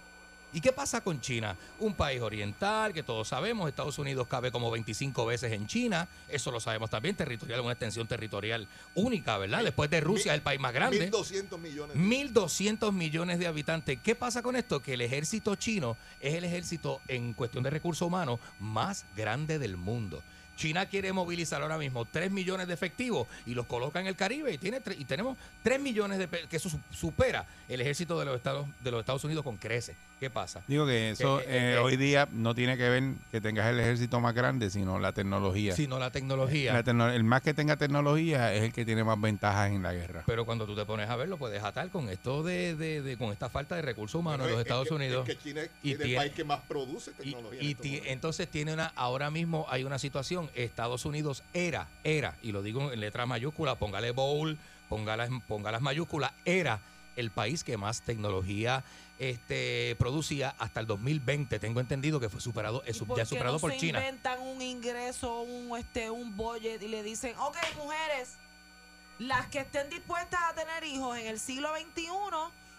¿Y qué pasa con China? Un país oriental que todos sabemos, Estados Unidos cabe como 25 veces en China, eso lo sabemos también, territorial, una extensión territorial única, ¿verdad? Después de Rusia, el país más grande. 1.200 millones. 1.200 millones de habitantes. ¿Qué pasa con esto? Que el ejército chino es el ejército en cuestión de recursos humanos más grande del mundo. China quiere movilizar ahora mismo 3 millones de efectivos y los coloca en el Caribe y, tiene y tenemos 3 millones de que eso su- supera el ejército de los Estados de los Estados Unidos con creces. ¿Qué pasa? Digo que eso Eh, eh, eh, hoy día no tiene que ver que tengas el ejército más grande, sino la tecnología. Sino la tecnología. La tecno- el más que tenga tecnología es el que tiene más ventajas en la guerra. Pero cuando tú te pones a ver, lo puedes atar con esto de, de- de- con esta falta de recursos humanos en los Es- es Estados que- Unidos. Es que China es Y el tiene- país que más produce tecnología. Y momentos. entonces tiene una, ahora mismo hay una situación, Estados Unidos era, era, y lo digo en letra mayúscula, póngale bowl, póngale, ponga las mayúsculas, era el país que más tecnología este, producía hasta el 2020. Tengo entendido que fue superado, es ¿Y ya superado no por se China. inventan un ingreso, un, este, un budget y le dicen, ok, mujeres, las que estén dispuestas a tener hijos en el siglo XXI,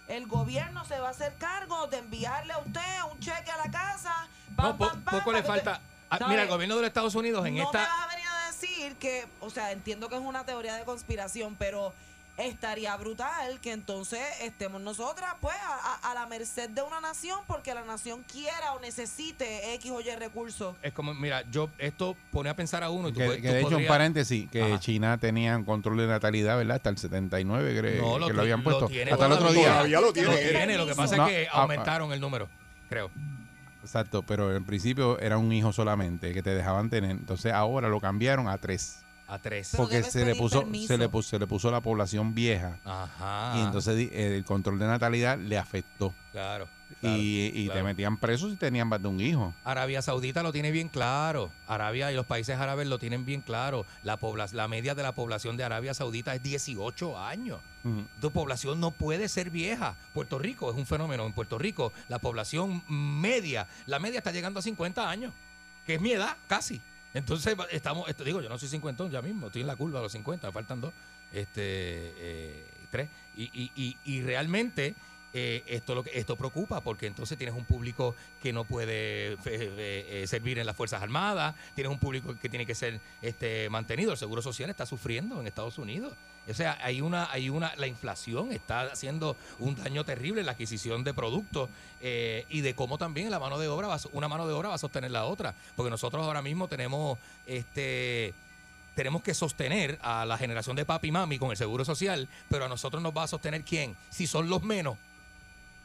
el gobierno se va a hacer cargo de enviarle a usted un cheque a la casa. pam, No, po- pam, pam, poco le falta. usted- Ah, mira, el gobierno de los Estados Unidos en no esta... me vas a venir a decir que, o sea, entiendo que es una teoría de conspiración, pero estaría brutal que entonces estemos nosotras, pues, a, la merced de una nación porque la nación quiera o necesite X o Y recursos. Es como, mira, yo esto pone a pensar a uno y tú, Que, de hecho, un paréntesis, que Ajá. China tenía un control de natalidad, ¿verdad? Hasta el 79, creo No, lo que lo habían lo puesto. tiene Hasta el otro día. Todavía lo Lo tiene. tiene, lo que pasa No, es que ah, aumentaron el número, creo. Exacto, pero en principio era un hijo solamente que te dejaban tener. Entonces ahora lo cambiaron a tres. A tres. Pero Porque se le puso, permiso. se le puso, se le puso la población vieja. Ajá. Y entonces el control de natalidad le afectó. Claro. claro, y y te metían presos si tenían más de un hijo. Arabia Saudita lo tiene bien claro. Arabia y los países árabes lo tienen bien claro. La, pobla- la media de la población de Arabia Saudita es 18 años. Tu población no puede ser vieja. Puerto Rico es un fenómeno. En Puerto Rico, la población media, la media está llegando a 50 años, que es mi edad, casi. Entonces, estamos, esto, digo, yo no soy cincuentón ya mismo, estoy en la curva de los 50, me faltan dos, este, eh, tres. Y, y, y, y realmente eh, esto, lo que, esto preocupa porque entonces tienes un público que no puede eh, eh, servir en las Fuerzas Armadas, tienes un público que tiene que ser este, mantenido. El Seguro Social está sufriendo en Estados Unidos. O sea, hay una, hay una, la inflación está haciendo un daño terrible en la adquisición de productos y de cómo también la mano de obra va, una mano de obra va a sostener la otra. Porque nosotros ahora mismo tenemos este tenemos que sostener a la generación de papi y mami con el seguro social, pero a nosotros nos va a sostener quién? Si son los menos.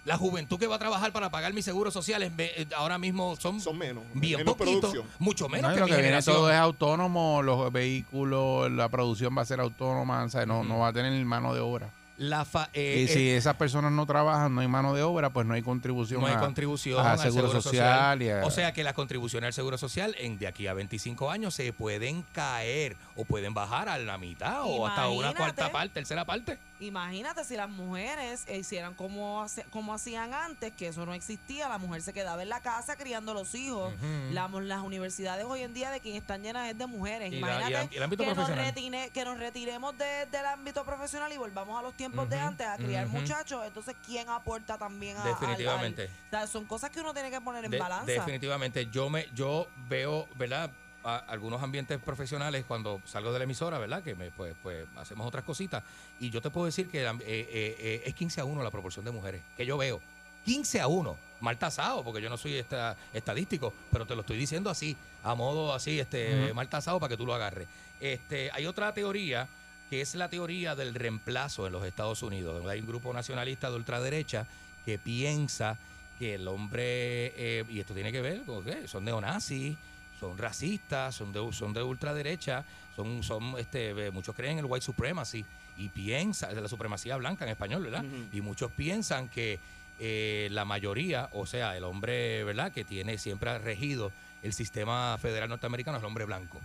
La juventud que va a trabajar para pagar mi seguro social en ve- eh, ahora mismo son, Son menos. bien menos poquito, producción. mucho menos No, que lo mi que viene generación. todo es autónomo, los vehículos, la producción va a ser autónoma, o sea, no, no va a tener mano de obra. La fa- eh, y si eh, esas personas no trabajan, no hay mano de obra, pues no hay contribución. no hay a- contribución a al seguro, social. y a- O sea que las contribuciones al seguro social en de aquí a 25 años se pueden caer o pueden bajar a la mitad o hasta una cuarta parte, tercera parte. Imagínate si las mujeres hicieran como, como hacían antes, que eso no existía, la mujer se quedaba en la casa criando los hijos. La- las universidades hoy en día de quien están llenas es de mujeres. Y la- y Imagínate el- el ámbito que, nos retine- que nos retiremos de- del ámbito profesional y volvamos a los tiempos de antes a criar muchachos. Entonces, ¿quién aporta también a, al- al- Definitivamente. o sea, son cosas que uno tiene que poner en De- balanza. definitivamente. Yo me, yo veo, ¿verdad? A- algunos ambientes profesionales cuando salgo de la emisora, ¿verdad? Que me, pues, pues hacemos otras cositas. Y yo te puedo decir que eh, eh, eh, es 15 a 1 la proporción de mujeres que yo veo. 15 a 1. Mal tasado, porque yo no soy esta, estadístico, pero te lo estoy diciendo así, a modo así, este, mal tasado para que tú lo agarres. Este, hay otra teoría que es la teoría del reemplazo en los Estados Unidos. donde Hay un grupo nacionalista de ultraderecha que piensa que el hombre, eh, y esto tiene que ver con que son neonazis, son racistas, son de, son de ultraderecha, son, son este, muchos creen en el white supremacy y piensan, la supremacía blanca en español, ¿verdad? Y muchos piensan que eh, la mayoría, o sea, el hombre, ¿verdad? Que tiene, siempre ha regido el sistema federal norteamericano es el hombre blanco.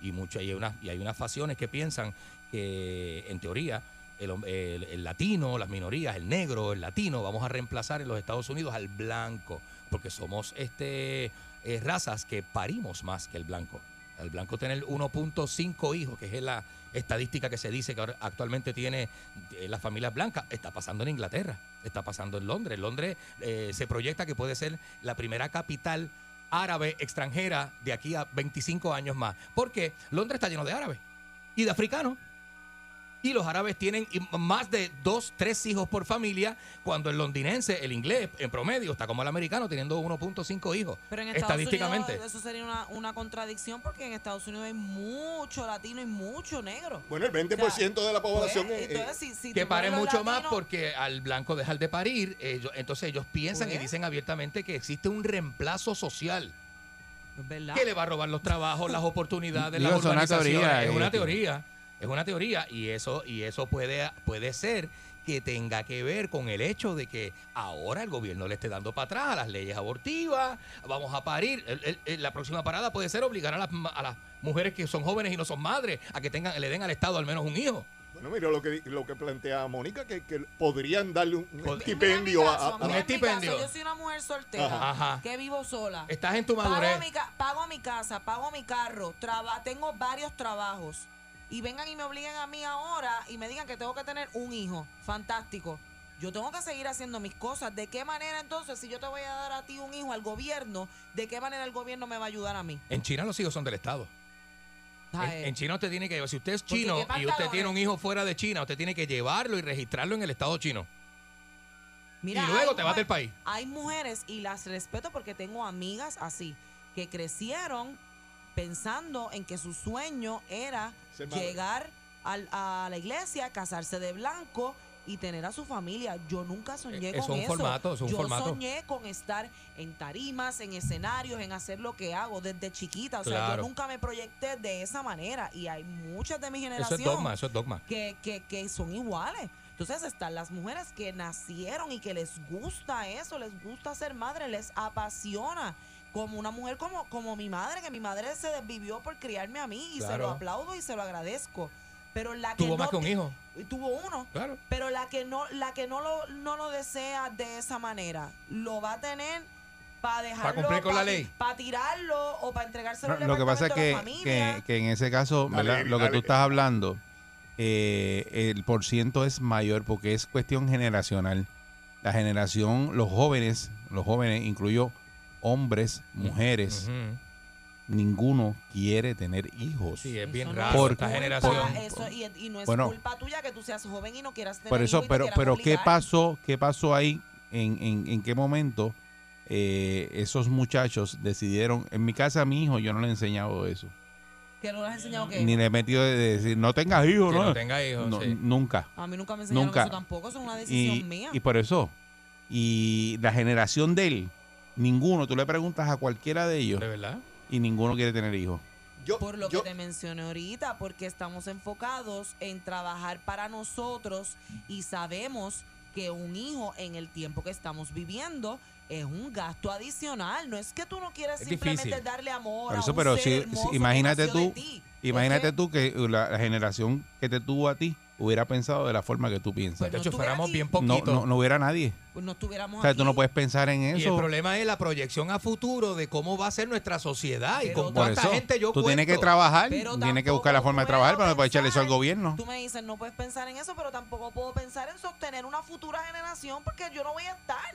Y, mucho, y, hay unas, y hay unas facciones que piensan que, en teoría, el, el- el latino, las minorías, el negro, el latino, vamos a reemplazar en los Estados Unidos al blanco, porque somos este eh, razas que parimos más que el blanco. Al blanco tener 1.5 hijos, que es la estadística que se dice que actualmente tiene eh, las familias blancas, está pasando en Inglaterra, está pasando en Londres. Londres eh, se proyecta que puede ser la primera capital árabe extranjera de aquí a 25 años más. Porque Londres está lleno de árabes y de africanos. Y los árabes tienen más de dos, tres hijos por familia, cuando el londinense, el inglés, en promedio, está como el americano, teniendo 1.5 hijos. Pero en Estados estadísticamente. Unidos eso sería una, una contradicción porque en Estados Unidos hay mucho latino y mucho negro. Bueno, el 20% de la población Pues, es- entonces, si- si que los mucho más porque al blanco dejar de parir, ellos, entonces ellos piensan y Pues. dicen abiertamente que existe un reemplazo social ¿verdad? que le va a robar los trabajos, las oportunidades, Digo, las es una teoría, es una teoría, es una teoría y eso y eso puede puede ser que tenga que ver con el hecho de que ahora el gobierno le esté dando para atrás a las leyes abortivas, vamos a parir. El- el- el- la próxima parada puede ser obligar a las, a las mujeres que son jóvenes y no son madres a que tengan le den al Estado al menos un hijo. Bueno, mira lo que, lo que plantea Mónica, que, que podrían darle un, un estipendio Mira a, a- a- mi estipendio. caso, yo soy una mujer soltera Ajá. Ajá. que vivo sola. Estás en tu madurez. Pago mi, ca- pago mi casa, pago mi carro, traba, tengo varios trabajos. Y vengan y me obliguen a mí ahora y me digan que tengo que tener un hijo. Fantástico. Yo tengo que seguir haciendo mis cosas. ¿De qué manera entonces, si yo te voy a dar a ti un hijo al gobierno, de qué manera el gobierno me va a ayudar a mí? En China los hijos son del Estado. En, China usted tiene que, si usted es chino y usted tiene un hijo fuera de China, usted tiene que llevarlo y registrarlo en el Estado chino. Mira, y luego te vas del país. Hay mujeres, y las respeto porque tengo amigas así, que crecieron pensando en que su sueño era llegar al- a la iglesia, casarse de blanco y tener a su familia. Yo nunca soñé Eh, con es un eso. formato, es un Yo formato. soñé con estar en tarimas, en escenarios, en hacer lo que hago desde chiquita. O sea, yo nunca me proyecté de esa manera. Y hay muchas de mi Eso generación es dogma, eso es dogma. que, que, que son iguales. Entonces están las mujeres que nacieron y que les gusta eso, les gusta ser madre, les apasiona. Como una mujer como, como mi madre, que mi madre se desvivió por criarme a mí y se lo aplaudo y se lo agradezco. Pero la que Tuvo no más que un hijo. Tuvo uno. Claro. Pero la que no, la que no lo, no lo desea de esa manera, lo va a tener para dejarlo. cumplir con la ley. Para tirarlo o para entregárselo al Lo que pasa es que, de la familia. que, que en ese caso, Dale, ¿verdad? Lo que dale. tú estás hablando, eh, el por ciento es mayor porque es cuestión generacional. La generación, los jóvenes, los jóvenes, incluyo hombres, mujeres, Ujú. ninguno quiere tener hijos. Sí, es Eso bien no raro Por- esta generación. eso- y, y no es Bueno. culpa tuya que tú seas joven y no quieras tener Por eso, hijos y te pero, ¿qué obligar. pasó? ¿Qué pasó ahí? ¿En, en, en qué momento eh, esos muchachos decidieron? En mi casa, a mi hijo, yo no le he enseñado eso. ¿Que no le has enseñado qué? Ni le he metido de decir, no tengas hijos, Que ¿no? no tenga hijos, No, sí. Nunca. A mí nunca me enseñaron Nunca. eso tampoco, eso es una decisión Y, mía. y por eso, y la generación de él, ninguno, tú le preguntas a cualquiera de ellos ¿De verdad? y ninguno quiere tener hijos. yo, Por lo yo- que te mencioné ahorita, porque estamos enfocados en trabajar para nosotros y sabemos que un hijo en el tiempo que estamos viviendo es un gasto adicional. No es que tú no quieras Es simplemente difícil. darle amor Por a eso, un pero ser si, imagínate tú, ti. imagínate Es que- tú que la, la generación que te tuvo a ti hubiera pensado de la forma que tú piensas. Pues no Chacho, estuviera fuéramos aquí. bien no, poquitos. no, no hubiera nadie. pues no estuviéramos O sea, tú no aquí. puedes pensar en Y el eso. problema es la proyección a futuro de cómo va a ser nuestra sociedad y Pero con Por cuánta eso, gente yo tú cuento. tienes que trabajar, Pero tienes que buscar la forma de puedo trabajar, pero no puedes echarle eso al gobierno. Tú me dices, no puedes pensar en eso, pero tampoco puedo pensar en sostener una futura generación porque yo no voy a estar.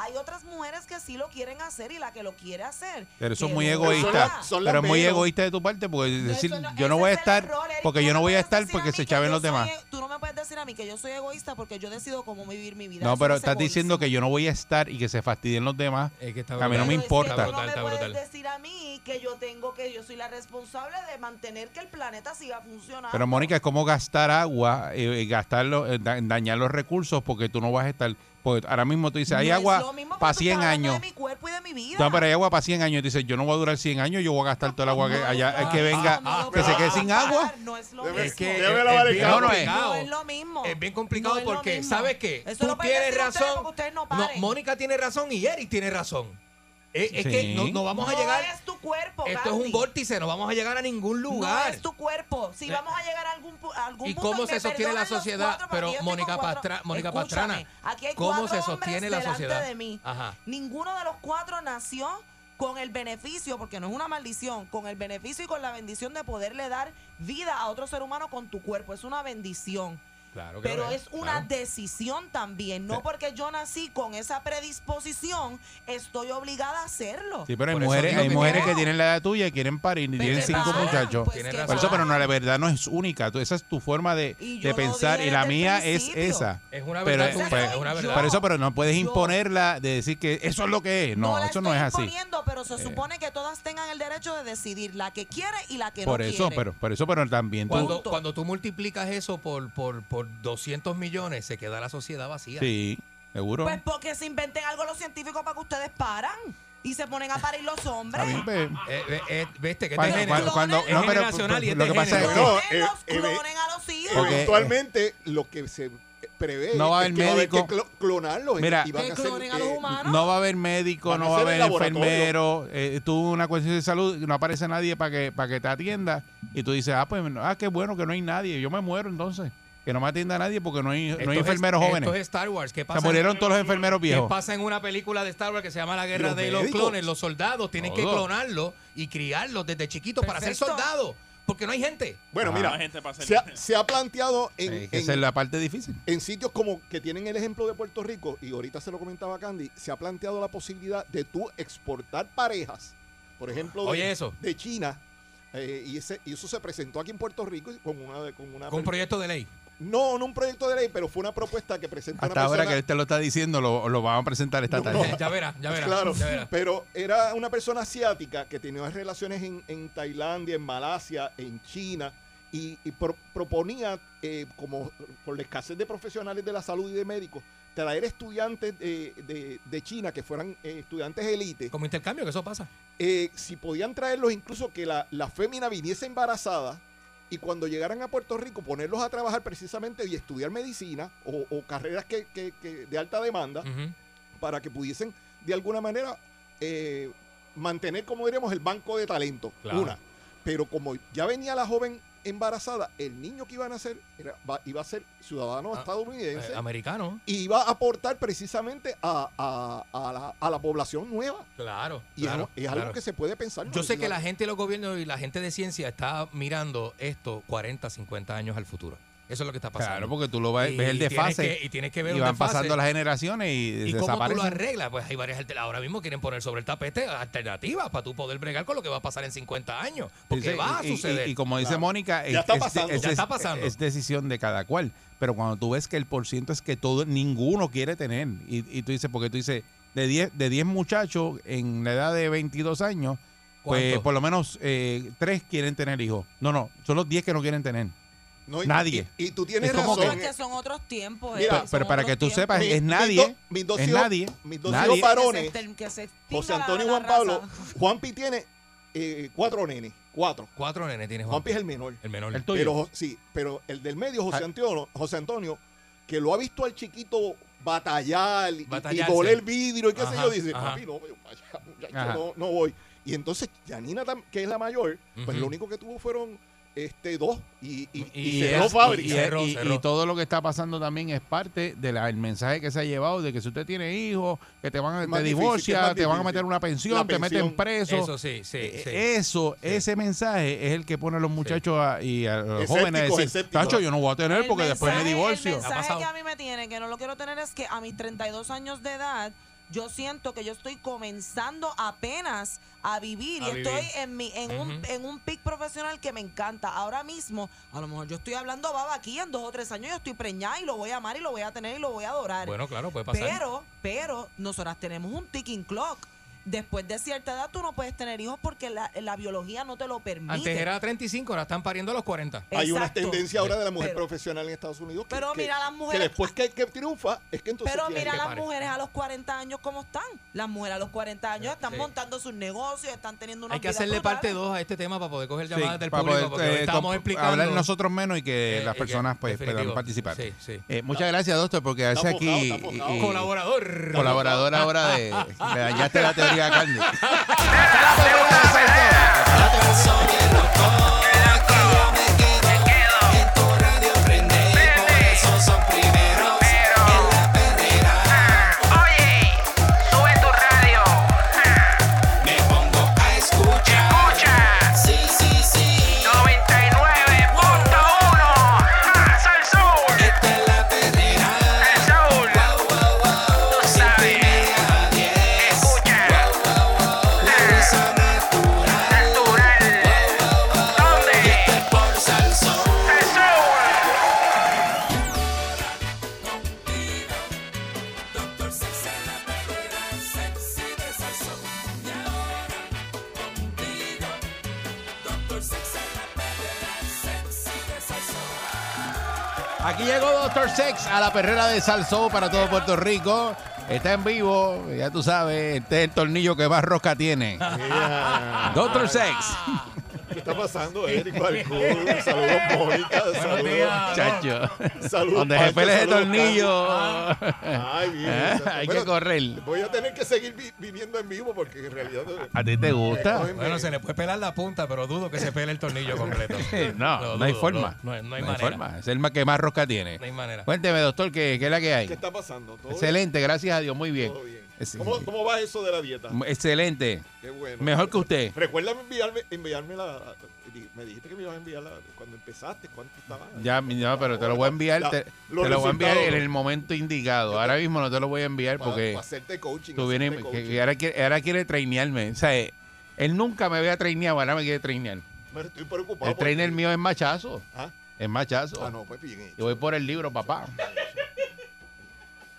Hay otras mujeres que sí lo quieren hacer y la que lo quiere hacer. Pero eso es muy egoísta. son Pero es muy egoísta de tu parte porque No, decir, no- yo no voy a estar error, Eric. porque yo no voy a estar porque se chaven los demás. soy- tú no me puedes decir a mí que yo soy egoísta porque yo decido cómo vivir mi vida. No, Eso pero es estás diciendo que yo no voy a estar y que se fastidien los demás. Es que está A mí no me importa. tú Está no me puedes decir a mí que yo tengo que yo soy la responsable de mantener que el planeta siga funcionando. Pero Mónica, es como gastar agua, eh, eh, gastarlo, eh, da- dañar los recursos porque tú no vas a estar. Ahora mismo tú dices, hay No agua mismo para tú 100 estás hablando años. De mi cuerpo y de mi vida. No, pero hay agua para 100 años. Y tú dices, yo no voy a durar 100 años, yo voy a gastar todo el agua que allá, que venga, que se quede sin agua. No es lo Debe- Es mismo. que es- es bien. No, no es. complicado. No es lo mismo. Es bien complicado No es lo porque, mismo. ¿sabes qué? Eso Tú tienes razón. porque ustedes no No, paren. Mónica tiene razón y Eric tiene razón. Es, es Sí. que no, no vamos a No llegar. es tu cuerpo, Esto es un vórtice, no vamos a llegar a ningún No lugar. es tu cuerpo. Si Eh, vamos a llegar a algún, pu- a algún ¿Y punto cómo se sostiene la sociedad? Pero Mónica Pastra- Mónica Pastrana, aquí hay ¿cómo cuatro se sostiene la delante sociedad? de mí. Ajá. Ninguno de los cuatro nació con el beneficio, porque no es una maldición, con el beneficio y con la bendición de poderle dar vida a otro ser humano con tu cuerpo. Es una bendición. Claro que Pero lo es una decisión también, no porque yo nací con esa predisposición, estoy obligada a hacerlo. Sí, pero hay Por eso mujeres, hay que mujeres que tienen la edad tuya y quieren parir y tienen cinco muchachos. pues razón. Por eso, pero no, la verdad no es única. Tú- Esa es tu forma de, de pensar y la mía es esa. Es una Pero, verdad tuya, pues, es una yo- verdad. Por eso, pero no puedes Yo- imponerla de decir que eso es lo que es. No, eso no es así. pero se Eh. supone que todas tengan el derecho de decidir la que quiere y la que Por no eso, quiere. pero por eso, pero también. Cuando, cuando tú multiplicas eso por, por, por 200 millones, se queda la sociedad vacía. Sí, seguro. Pues porque se inventen algo los científicos para que ustedes paran y se ponen a parir los hombres. Está bien. Eh, eh, eh, ¿Viste? Que Cuando- este cuando- es no, pero- generacional y lo este que pasa es que- No, Clonen eh, los eh, clonen a los hijos. Porque- Eventualmente, lo que se prevé No va a es haber que va a haber médico. que clo- clonarlos. Mira, y van Que a hacer, clonen a los eh, humanos. No va a haber médico, no va a haber enfermero. Eh, tú una cuestión de salud, no aparece nadie para que para que te atienda y tú dices, ah, pues, ah, qué bueno que no hay nadie. Yo me muero entonces. Que no me atienda nadie porque no hay, no Esto hay es- enfermeros Esto jóvenes. es Star Wars. ¿Qué Se pasa? murieron todos los enfermeros ¿Qué viejos. pasa en una película de Star Wars que se llama La Guerra Los de los. Clones? Los soldados tienen que clonarlos y criarlos desde chiquitos para ser soldados. Porque no hay gente. Bueno, Ah. mira, No gente para hacer- se ha, se ha planteado en, que en- esa es la parte difícil. en sitios como que tienen el ejemplo de Puerto Rico, y ahorita se lo comentaba Candy, se ha planteado la posibilidad de tú exportar parejas, por ejemplo, de, Oye, eso. de China, eh, y, ese, y eso se presentó aquí en Puerto Rico con una... Con una Con un proyecto de ley. No, no un proyecto de ley, pero fue una propuesta que presentó Hasta una ahora persona... que él te lo está diciendo, lo, lo vamos a presentar esta No, tarde. no. Ya verá, ya verá. Claro, ya verá. pero era una persona asiática que tenía relaciones en, en Tailandia, en Malasia, en China, y, y pro- proponía, eh, como por la escasez de profesionales de la salud y de médicos, traer estudiantes de, de- de China que fueran eh, estudiantes élite. Como intercambio, que eso pasa. Eh, si podían traerlos, incluso que la, la fémina viniese embarazada y cuando llegaran a Puerto Rico ponerlos a trabajar precisamente y estudiar medicina o, o carreras que, que- que de alta demanda para que pudiesen de alguna manera eh, mantener, como diríamos, el banco de talento. Claro. Una. Pero como ya venía la joven embarazada, el niño que iba a nacer era- iba a ser ciudadano Ah, estadounidense Eh, americano. y iba a aportar precisamente a, a- a la, a la población nueva. Claro. Y claro, es, es algo que se puede pensar. ¿no? Yo sé que la gente de los gobiernos y la gente de ciencia está mirando esto 40, 50 años al futuro. Eso es lo que está pasando. Claro, porque tú lo ves, Y ves el tienes desfase. que- y tienes que ver y van desfase. pasando las generaciones y, ¿Y cómo tú lo arreglas? Pues hay varias alter- Ahora mismo quieren poner sobre el tapete alternativas para tú poder bregar con lo que va a pasar en 50 años. Porque Sí, va a y- y- suceder. Y, como dice Claro. Mónica, Ya es, está es- pasando. es- Ya está es- pasando. es decisión de cada cual. Pero cuando tú ves que el porciento es que todo, ninguno quiere tener, y, y tú dices, porque tú dices, de 10 de 10 muchachos en la edad de 22 años, pues por lo menos eh, 3 quieren tener hijos. No, no, son los 10 que no quieren tener. No, y- Nadie. Y, y tú tienes Es como razón. Es que son otros tiempos. Mira, eh, pero para que tú tiempos. sepas, Mi- es nadie. mis dos es hijos- nadie. mis dos hijos varones, José Antonio y Juan Pablo. Juanpi tiene eh, cuatro nenes, cuatro. Cuatro nenes tienes Juanpi es el menor. El menor. El tuyo. Pero sí, pero el del medio, José Ah. Antonio, José Antonio, que lo ha visto al chiquito batallar y, y doler vidrio y qué sé yo, dice, ajá. papi, no, Ajá. no, no voy. Y entonces Janina, que es la mayor, pues lo único que tuvo fueron este dos y, y, y Y cerró es- fábrica. Y, Cerró, y- cerró. y todo lo que está pasando también es parte del mensaje que se ha llevado de que si usted tiene hijos, que te van a, te difícil, divorcia, que es más te van a meter una pensión, te meten preso. Eso sí, sí, Eh, sí. Eso, Sí. ese mensaje es el que pone a los muchachos a- y a los Escépticos, jóvenes a decir. Tacho, yo no voy a tener El porque después me divorcio. El mensaje que a mí me tiene, que no lo quiero tener, es que a mis 32 años de edad, yo siento que yo estoy comenzando apenas a vivir A y estoy en mi en un en un pic profesional que me encanta. Ahora mismo, a lo mejor yo estoy hablando baba aquí en dos o tres años yo estoy preñada y lo voy a amar y lo voy a tener y lo voy a adorar. Bueno, claro, puede pasar. Pero, pero, nosotras tenemos un ticking clock. Después de cierta edad tú no puedes tener hijos porque la, la biología no te lo permite. Antes era 35, ahora están pariendo a los 40. Hay una tendencia ahora de la mujer Pero- profesional en Estados Unidos que, Pero que- mira las que mujeres- después que, que triunfa es que entonces Pero mira que las pare. mujeres a los 40 años cómo están. Las mujeres a los 40 años están Sí. montando sus negocios, están teniendo una Hay que hacerle parte 2 a este tema para poder coger Sí, llamadas del para público. poder, porque hoy eh, estamos explicando. hablar nosotros menos y que Eh, las eh, personas que- pues puedan participar. Sí, sí. Eh, muchas gracias, doctor, porque Está aquí Colaborador. colaborador ahora de le dañaste la teoría a Candy. a la perrera de Salsó para todo Puerto Rico. Está en vivo, ya tú sabes, este es el tornillo que más rosca tiene. Doctor Sex. ¿Qué está pasando, Eric Balcón? Saludos, Mónica. Saludos. Chacho. Saludos, Donde se pele ese tornillo. Carlos. Ay, bien. Ah, exacto. Hay Bueno, que correr. Voy a tener que seguir vi- viviendo en vivo porque en realidad. ¿A ti te gusta? Bueno, se le puede pelar la punta, pero dudo que se pele el tornillo completo. No, no hay forma. No, no hay- no hay manera. forma. Es el más que más rosca tiene. No hay manera. Cuénteme, doctor, ¿qué, qué es la que hay? ¿Qué está pasando? ¿Todo Excelente, gracias a Dios, muy bien. Todo bien. ¿Cómo, ¿Cómo va eso de la dieta? Excelente. Qué bueno. Mejor que usted. Recuérdame enviarme, enviarme la. Me dijiste que me ibas a enviar la, cuando empezaste. ¿Cuánto estaba? Ya, no, pero te lo voy a enviar, La- te, lo voy a enviar en el momento indicado. Ahora mismo no te lo voy a enviar Para- porque para hacerte coaching, tú hacerte vienes, coaching. que ahora, quiere, ahora quiere trainearme. O sea, eh, él nunca me había traineado, ahora me quiere trainear. Pero estoy preocupado. El trainer mío es machazo. ¿Ah? Es machazo. Ah, no, pues bien hecho. Yo voy por el libro, papá.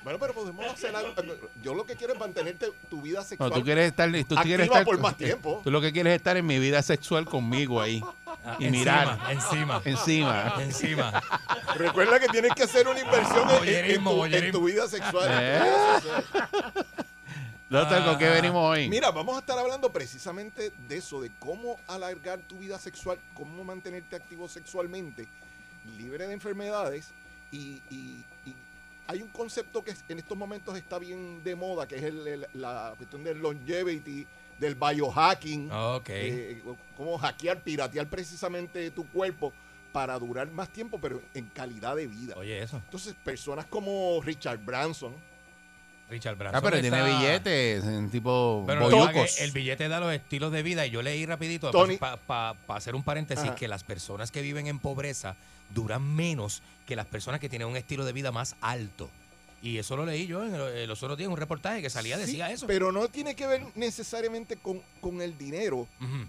Bueno, pero podemos hacer algo. Yo lo que quiero es mantenerte tu vida No, sexual. tú quieres estar, tú quieres estar por más tiempo. Tú lo que quieres es estar en mi vida sexual conmigo ahí y encima, mirar encima. encima. Encima. Recuerda que tienes que hacer una inversión en- en, en Voyerismo, tu, en voyerismo. tu vida sexual. Eh. ¿con qué venimos hoy? Mira, vamos a estar hablando precisamente de eso, de cómo alargar tu vida sexual, cómo mantenerte activo sexualmente, libre de enfermedades. Y- y hay un concepto que en estos momentos está bien de moda, que es el- el- la cuestión del longevity, del biohacking. Ok. eh, cómo hackear, piratear precisamente tu cuerpo para durar más tiempo, pero en calidad de vida. Oye, eso. Entonces, personas como Richard Branson, Richard Branson. Ah, pero tiene está- billetes, en tipo Pero boyucos. el billete da los estilos de vida y yo leí rapidito Tony. para hacer un paréntesis Ajá. que las personas que viven en pobreza duran menos que las personas que tienen un estilo de vida más alto. Y eso lo leí yo en eh, los otros días un reportaje que salía, Sí, decía eso. Pero no tiene que ver necesariamente con, con el dinero.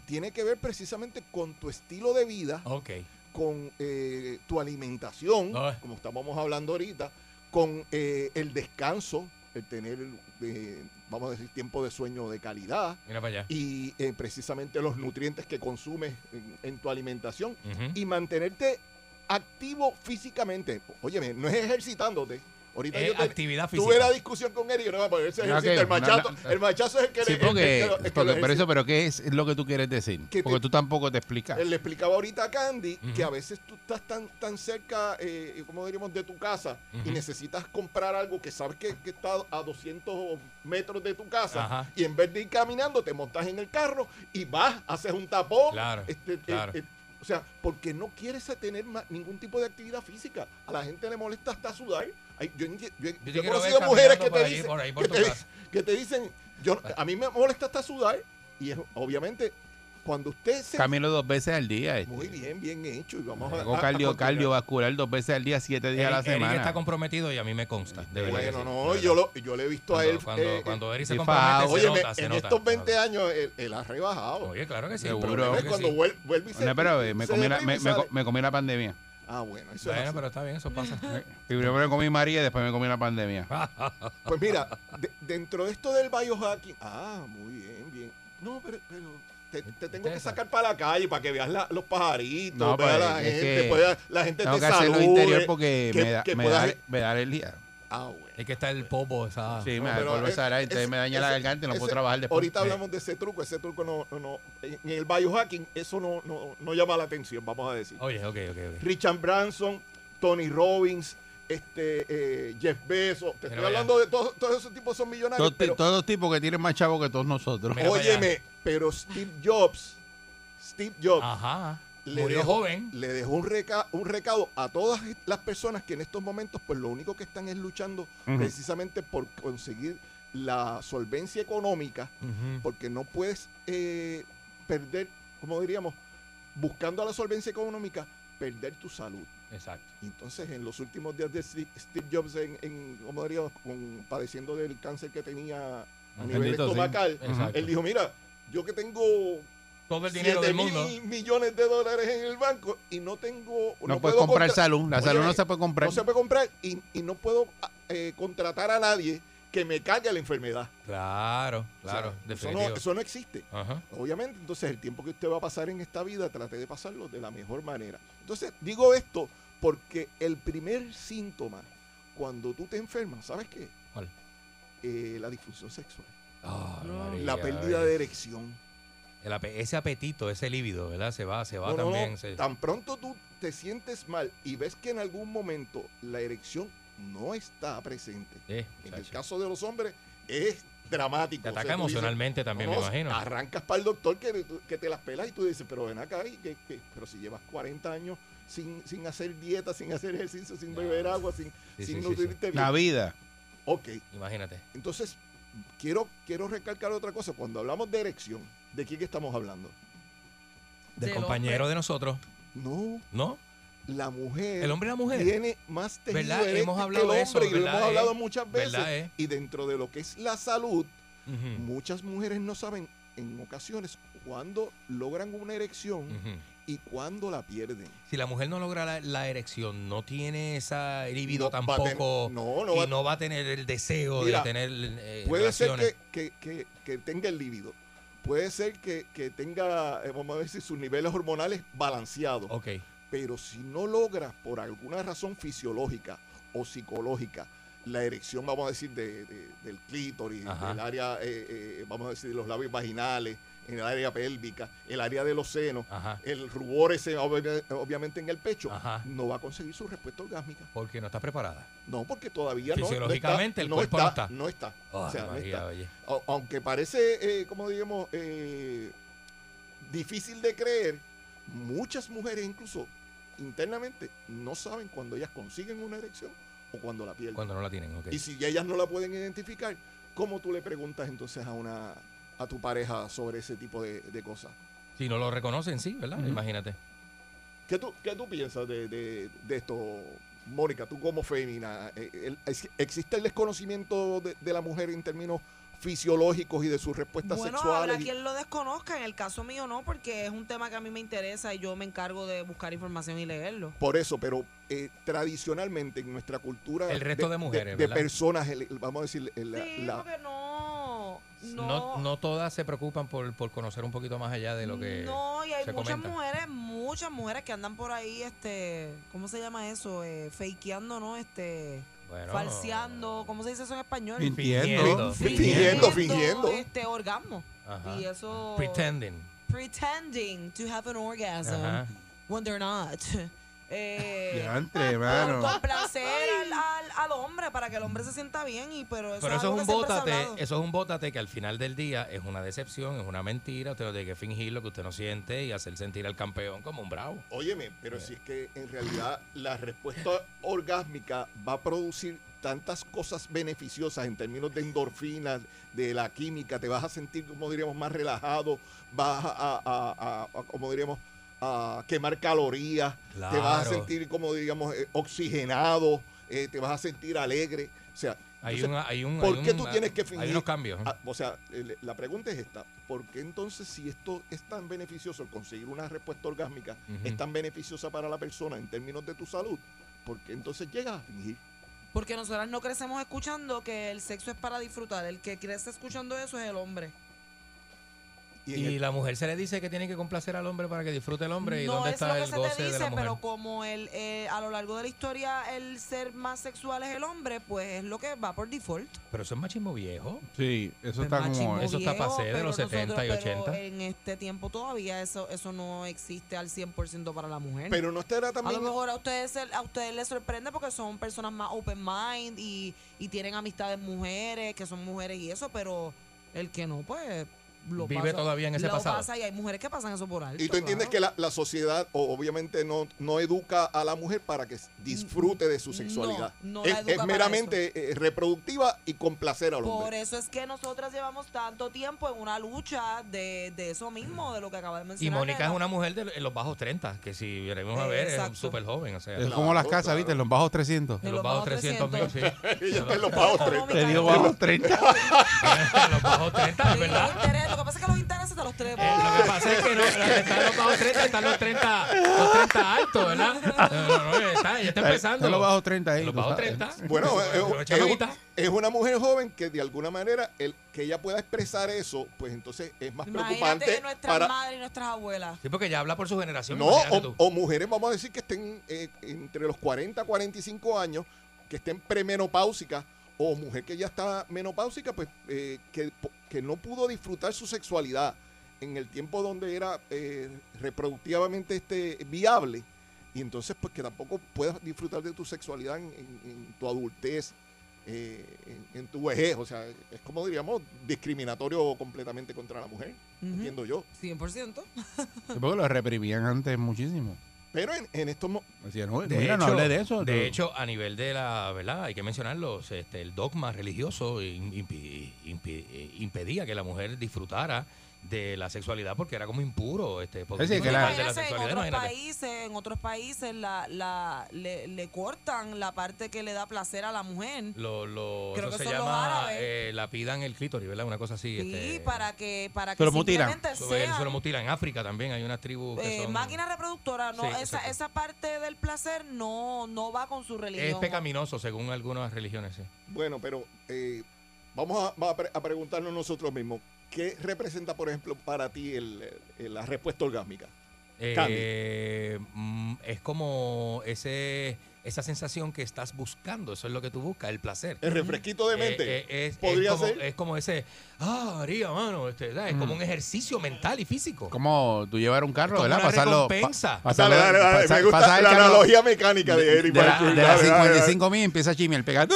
Tiene que ver precisamente con tu estilo de vida, Ok. con eh, tu alimentación, Ay. como estábamos hablando ahorita, con eh, el descanso, el tener, eh, vamos a decir, tiempo de sueño de calidad Mira para allá. y eh, precisamente los nutrientes que consumes en, en tu alimentación y mantenerte activo físicamente. Óyeme, no es ejercitándote. Ahorita Es yo te- actividad tuve física. la discusión con él y yo no voy a No, que- el, machazo, no, no. el machazo es el que Sí, le- el- el porque, el pero eso, pero ¿qué es lo que tú quieres decir? Que Porque te- tú tampoco te explicas. Él le explicaba ahorita a Candy que a veces tú estás tan, tan cerca, eh, como diríamos, de tu casa y necesitas comprar algo que sabes que, que está a 200 metros de tu casa Ajá. y en vez de ir caminando te montas en el carro y vas, haces un tapón. Claro, este, eh, claro. eh, o sea, porque no quieres tener ma- ningún tipo de actividad física. A la gente le molesta hasta sudar. Ay, yo, he conocido mujeres que te, ahí, dicen, ahí, que, te, que te dicen, yo, a mí me molesta hasta sudar. Y es, obviamente, cuando usted se Camino dos veces al día. este. muy bien, bien hecho. Y vamos a, Hago a- a cardio, continuar. cardiovascular dos veces al día, siete días a la Eric- Eric semana. está comprometido y a mí me consta. De verdad Bueno, sí, no, de yo, verdad. lo, yo le he visto a Cuando, él. cuando, eh, cuando Eric se sí, compromete, se óyeme, nota, se en nota, estos se 20 nota. años él, él ha rebajado. Oye, claro que sí. Seguro. Es que cuando sí. vuel- vuelve y se, No, pero eh, me se comí, la, me, me me comí la pandemia. Ah, bueno, eso es Bueno, así. pero está bien, eso pasa. Primero me comí María y después me comí la pandemia. Pues mira, de- dentro de esto del biohacking, ah, muy bien, bien. No, pero, pero te, te tengo que sacar para la calle para que veas la- los pajaritos, No, veas pues, la gente, que pueda- la gente Tengo te que hacerlo salude. interior porque que- me da, que me, puedas- da, me da alergia. Ah, bueno. Es que está el popo, esa. Sí, No, me polvo es- esa entonces ese- me daña la garganta y no ese- puedo trabajar después. Ahorita Sí. hablamos de ese truco, ese truco no, no, no en el biohacking eso no, no, no llama la atención, vamos a decir. Oye, ok, ok, ok. Richard Branson, Tony Robbins, este eh, Jeff Bezos, te estoy hablando de todos, todos esos tipos son millonarios, Todos, pero todos tipos que tienen más chavos que todos nosotros. Óyeme, pero Steve Jobs, Steve Jobs Ajá. le Murió dejó, joven. le dejó un, reca- un recado a todas las personas que en estos momentos, pues lo único que están es luchando precisamente por conseguir la solvencia económica, porque no puedes eh, perder, como diríamos, buscando la solvencia económica, perder tu salud. Exacto. Entonces, en los últimos días de Steve Jobs, en, en como diríamos, con- padeciendo del cáncer que tenía a nivel sí. estomacal, él dijo, mira, yo que tengo Todo el dinero 7 del mil mundo. millones de dólares en el banco y no tengo... No, puedes puedo comprar salud. La Oye, salud no se puede comprar. No se puede comprar y, y no puedo eh, contratar a nadie que me cargue la enfermedad. Claro, claro. O sea, eso, no, eso no existe. Ajá. Obviamente, entonces el tiempo que usted va a pasar en esta vida, trate de pasarlo de la mejor manera. Entonces, digo esto Porque el primer síntoma cuando tú te enfermas, ¿sabes qué? ¿Cuál? Eh, la disfunción sexual. María, la pérdida de erección. El ape- ese apetito, ese líbido, ¿verdad? Se va, se va No, no, no. también. se- Tan pronto tú te sientes mal y ves que en algún momento la erección no está presente. Eh, en el caso de los hombres es dramático. Te O sea, ataca dices, emocionalmente también, me no, imagino. Arrancas para el doctor que, que te las pelas y tú dices, pero ven acá, y que, que- pero si llevas 40 años sin, sin hacer dieta, sin hacer ejercicio, sin beber agua, sin, Sí, sin sí, sí, nutrirte La bien. vida. Ok, Imagínate. entonces quiero, quiero recalcar otra cosa. Cuando hablamos de erección, ¿de quién que estamos hablando? Del Del compañero hombre. de nosotros, No, ¿no? la mujer. El hombre y la mujer. Tiene más tejido ¿Verdad? Hemos que hablado el de hombre eso, y lo ¿verdad, hemos hablado eh? muchas veces. ¿Verdad, eh? Y dentro de lo que es la salud, muchas mujeres no saben en ocasiones cuándo logran una erección ujú. Y cuándo la pierden. Si la mujer no logra la, la erección, no tiene esa libido No tampoco no, no y va- no va a tener el deseo Mira, de tener eh, Puede ser que, que- que- que tenga el líbido. Puede ser que, que tenga, eh, vamos a decir, sus niveles hormonales balanceados. Ok. Pero si no logras, por alguna razón fisiológica o psicológica, la erección, vamos a decir, de- de- del clítoris, Ajá. del área, eh, eh, vamos a decir, de los labios vaginales, en el área pélvica, el área de los senos, Ajá. el rubor ese, obvi- obviamente, en el pecho, Ajá. no va a conseguir su respuesta orgásmica. Porque no está preparada. No, porque todavía no- no. Fisiológicamente, está, el no cuerpo está, no está. No está. O sea, no María, está. oye. Aunque parece, eh, como digamos, eh, difícil de creer, muchas mujeres incluso internamente no saben cuando ellas consiguen una erección o cuando la pierden. Cuando no la tienen, ok. Y si ellas no la pueden identificar, ¿cómo tú le preguntas entonces a una a tu pareja sobre ese tipo de, de cosas? Si no lo reconocen, sí, ¿verdad? Imagínate. ¿Qué tú, qué tú piensas de, de- de esto, Mónica, tú como fémina? eh, ¿Existe el desconocimiento de, de la mujer en términos fisiológicos y de sus respuestas Bueno, sexuales? habrá y- quien lo desconozca. En el caso mío no, porque es un tema que a mí me interesa y yo me encargo de buscar información y leerlo. Por eso, pero eh, tradicionalmente en nuestra cultura El resto de mujeres, de, personas, el- vamos a decir, el- Sí, la- porque no, no, No, no todas se preocupan por, por conocer un poquito más allá de lo que no, y hay se muchas comenta. mujeres, muchas mujeres que andan por ahí, este, ¿cómo se llama eso? Eh, fakeando, ¿no? Este, Bueno. falseando, ¿cómo se dice eso en español? Mintiendo. Fingiendo, fingiendo. Este orgasmo. Ajá. Y eso Pretending. pretending to have an orgasm Ajá. when they're not. Eh, mano. complacer al, al, al hombre para que el hombre se sienta bien y pero eso Pero es eso un bótate, eso es un bótate que al final del día es una decepción, es una mentira, usted no tiene que fingir lo que usted no siente y hacer sentir al campeón como un bravo. Óyeme, pero si es que en realidad la respuesta orgásmica va a producir tantas cosas beneficiosas en términos de endorfinas, de la química, te vas a sentir, como diríamos, más relajado, vas a, a- a- a- como diríamos, a quemar calorías, te vas a sentir, como diríamos, eh, oxigenado, eh, te vas a sentir alegre. O sea, Hay entonces, un- hay un- ¿por hay qué un- tú tienes que hay fingir? unos cambios. Ah, o sea, la pregunta es esta. ¿Por qué entonces si esto es tan beneficioso, el conseguir una respuesta orgásmica es tan beneficiosa para la persona en términos de tu salud? ¿Por qué entonces llegas a fingir? Porque nosotras no crecemos escuchando que el sexo es para disfrutar. El que crece escuchando eso es el hombre. Y, Y el- la mujer se le dice que tiene que complacer al hombre para que disfrute el hombre. ¿Y no dónde es lo está que el se goce te de dice, la mujer? pero como el, eh, a lo largo de la historia el ser más sexual es el hombre, pues es lo que va por default. Pero eso es machismo viejo. Sí, eso Pues está machismo como... Eso está viejo, pasé de los 70 y nosotros- pero 80. En este tiempo todavía eso eso no existe al 100% para la mujer. pero no estará a también... lo mejor a ustedes a ustedes les sorprende porque son personas más open mind y, y tienen amistades mujeres que son mujeres y eso, pero el que no pues lo Vive pasa- todavía en ese lo pasado. pasa y hay mujeres que pasan eso por alto. y tú entiendes claro. que la, la sociedad o, obviamente no, no educa a la mujer para que disfrute de su No, sexualidad. no es, la educa es para meramente eh, reproductiva y complacer al Por hombre. eso es que nosotras llevamos tanto tiempo en una lucha de, de eso mismo, de lo que acaba de Y mencionar. Mónica de es una mujer de los bajos 30, que si veremos a ver, es Exacto. súper joven. O sea, Es como las casas, ¿viste? En los bajos 300. en los bajos 300 mil, sí. Ella está en los bajos 30. Te digo bajos 30. en los bajos 30, es Sí, verdad. Que pasa es que los intereses te los tres. Eh, lo que pasa es que no, están los bajos 30, están los 30, los 30 altos, ¿verdad? No, no, no, está, ya está empezando. Están los bajos 30 ahí. Los bajos sabes. 30. Bueno, es, pero es- es una mujer joven que de alguna manera el que ella pueda expresar eso, pues entonces es más Imagínate preocupante nuestras para madres y nuestras abuelas. Sí, porque ya habla por su generación. no o, o mujeres vamos a decir que estén eh, entre los 40 45 años que estén premenopáusicas o mujer que ya está menopáusica pues eh, que, que no pudo disfrutar su sexualidad en el tiempo donde era eh, reproductivamente este viable y entonces pues que tampoco puedas disfrutar de tu sexualidad en, en- en tu adultez eh, en, en tu vejez o sea es como diríamos discriminatorio completamente contra la mujer Ujú. entiendo yo 100%. Sí, porque lo reprimían antes muchísimo. Pero en, en estos mo- Decían, no, De mira, no hecho- hable de eso. De tú". hecho, a nivel de la, ¿verdad? Hay que mencionarlo, este, el dogma religioso in- impi- impi- eh, impedía que la mujer disfrutara de la sexualidad porque era como impuro, este, porque Sí, la- de la Imagínense, en sexualidad, otros imagínate. países, en otros países la, la, le, le cortan la parte que le da placer a la mujer. Lo, lo, Creo eso que se llama árabes. eh, la pidan el clítoris, ¿verdad? Una cosa así. Sí, este, para que para Se que lo mutilan. lo. En África también hay unas tribus que eh, son... máquina reproductora, no, Sí, esa, esa parte del placer no, no va con su religión. Es pecaminoso según algunas religiones, sí. Bueno, pero eh, vamos a, va a pre- a preguntarnos nosotros mismos, ¿qué representa, por ejemplo, para ti el, el- la respuesta orgásmica? Eh, mm, es como ese esa sensación que estás buscando, eso es lo que tú buscas, el placer. El refresquito de mente. Eh, eh, es, Podría es como, ser. es como ese, ah, María, mano, este, ¿sabes? es como Mm. un ejercicio mental y físico. Como tú llevar un carro, ¿verdad? Pasarlo. recompensa. pasarlo- Dale, dale, dale, pasar- me gusta pasar la carro analogía mecánica de Eric De, la, Balcour. de las Dale, dale, dale. 55 mil empieza a chimear, pega.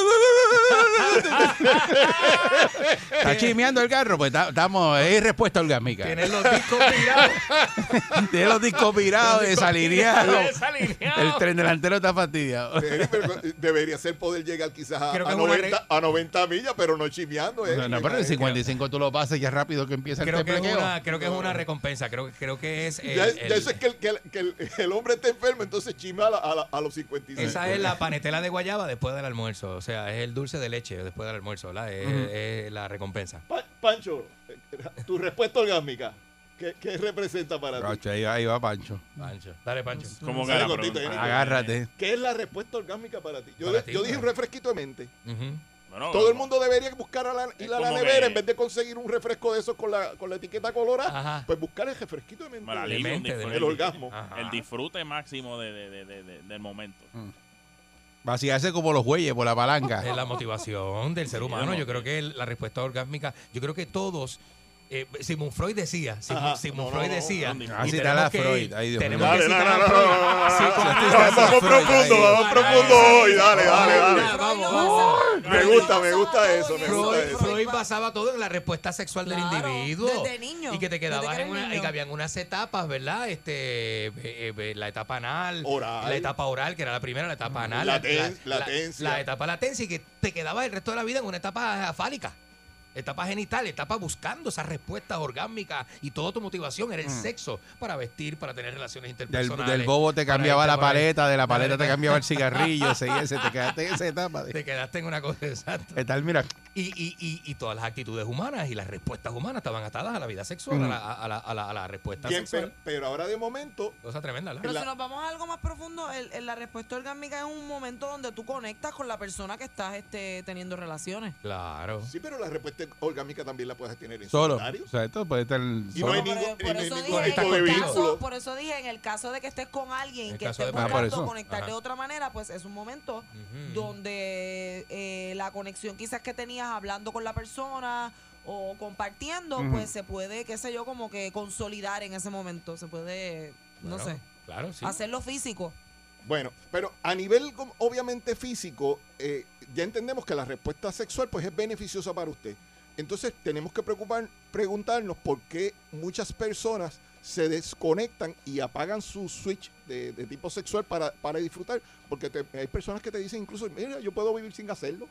Está chimeando el carro, pues ta- estamos, es respuesta orgánica. Tienes los discos virados. Tiene los discos virados, desalineados. El tren delantero está fastidiado. Debería ser poder llegar quizás a, que a es una 90, a 90 millas, pero no chimeando. Eric. No, no, pero el 55 tú lo pasas ya rápido que empieza el Creo que, es teplequeo. una, creo que es una recompensa, creo, creo que es... el- Ya, el- ya eso es que, el, que, el, que el- el hombre está enfermo, entonces chima a, la- a la- a los 55. Esa es la panetela de guayaba después del almuerzo. O sea, es el dulce de leche después del almuerzo, ¿verdad? Es, la recompensa. Pa- Pancho, eh, tu respuesta orgásmica, ¿qué, qué representa para ti? Ahí, va- ahí va Pancho. Pancho. Dale, Pancho. ¿Cómo? Eric. Agárrate. ¿Qué es la respuesta orgásmica para ti? Yo, Para de- ti, yo dije un refresquito de mente. Bueno, Todo el mundo debería buscar a la, ir a la nevera que- en vez de conseguir un refresco de esos con la, con la etiqueta colorada, Ajá. pues buscar el refresquito de mente. Para De Lili, un mente, de disfrute- el orgasmo. Ajá. El disfrute máximo de, de- de- de- de- del momento. Vaciarse como los bueyes por la palanca. Es la motivación del ser humano. no, Yo creo que la respuesta orgásmica, yo creo que todos. Eh, Sigmund Freud decía, Sigmund. Sigmund Freud no, decía. no, y Así está tenemos la que- Freud. Ay, Dios tenemos mío. que Dale, citar no, a no, Freud. no, no, no, Sí, no, con- no, Freud, Vamos ahí. profundo, vamos profundo hoy. Dale, dale, dale. Vamos, Me gusta, me gusta eso, me gusta Freud, eso. Freud basaba todo en la respuesta sexual Claro, del individuo. desde niño, Y que te desde quedabas que en eres una. niño. Y que habían unas etapas, ¿verdad? Este, eh, eh, la etapa anal. Oral. La etapa oral, que era la primera, la etapa anal. Laten- la- latencia. La, etapa latencia y que te quedabas el resto de la vida en una etapa fálica. Etapa genital, etapa buscando esas respuestas orgánicas y toda tu motivación era el sexo para vestir, para tener relaciones interpersonales. del bobo te cambiaba la paleta, de la paleta te cambiaba el cigarrillo, se te quedaste en esa etapa. De, Te quedaste en una cosa exacta. tal, mira, Y, y, y, y todas las actitudes humanas y las respuestas humanas estaban atadas a la vida sexual, Mm. a, la, a, la, a, la, a la respuesta Bien, pero, sexual. pero ahora de momento, Cosa tremenda. Pero La- si nos vamos a algo más profundo, el, el- la respuesta orgánica es un momento donde tú conectas con la persona que estás este, teniendo relaciones. Claro. sí, pero la respuesta orgámica también la puedes tener en solo. solitario. O sea, esto puede estar Y no solo. hay Por- ningún, por y no hay eso ningún dije, tipo en de el caso, por eso dije, en el caso de que estés con alguien En que estés de- Ah, buscando conectar Ajá. de otra manera, pues es un momento donde eh, la conexión quizás que tenías hablando con la persona o compartiendo, pues se puede, qué sé yo, como que consolidar en ese momento. Se puede, no sé, Claro, sí. hacerlo físico. Bueno, pero a nivel obviamente físico, eh, ya entendemos que la respuesta sexual pues es beneficiosa para usted. Entonces tenemos que preocupar, preguntarnos por qué muchas personas se desconectan y apagan su switch de, de tipo sexual para, para disfrutar. Porque te- hay personas que te dicen incluso, mira, yo puedo vivir sin hacerlo.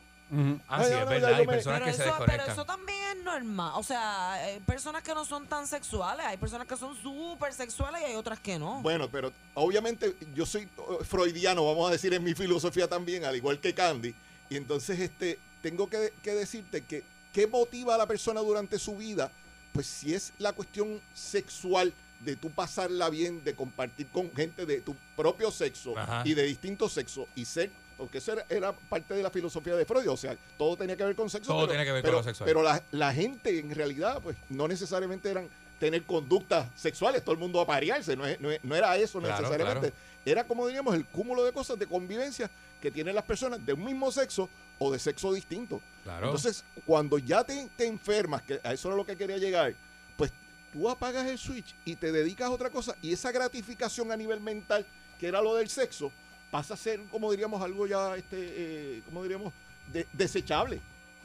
Ah, Ay, sí, no, es no, verdad. Hay me- personas Pero que se eso, pero desconectan. eso también es normal. O sea, hay personas que no son tan sexuales, hay personas que son súper sexuales y hay otras que no. Bueno, pero obviamente yo soy eh, freudiano, vamos a decir, en mi filosofía también, al igual que Candy. Y entonces este tengo que, que decirte que qué motiva a la persona durante su vida pues si es la cuestión sexual de tú pasarla bien, de compartir con gente de tu propio sexo Ajá. y de distinto sexo y ser, porque eso era, era parte de la filosofía de Freud, o sea, todo tenía que ver con sexo. Todo pero, tenía que ver con lo sexual. Pero la, la gente en realidad, pues no necesariamente eran tener conductas sexuales, todo el mundo a parearse, no, es- no, es- no era eso Claro, necesariamente. claro. Era como diríamos el cúmulo de cosas de convivencia que tienen las personas de un mismo sexo o de sexo distinto. Claro. Entonces, cuando ya te, te enfermas, que a eso era lo que quería llegar, pues tú apagas el switch y te dedicas a otra cosa y esa gratificación a nivel mental, que era lo del sexo, pasa a ser, como diríamos, algo ya, este, eh, como diríamos, de- desechable.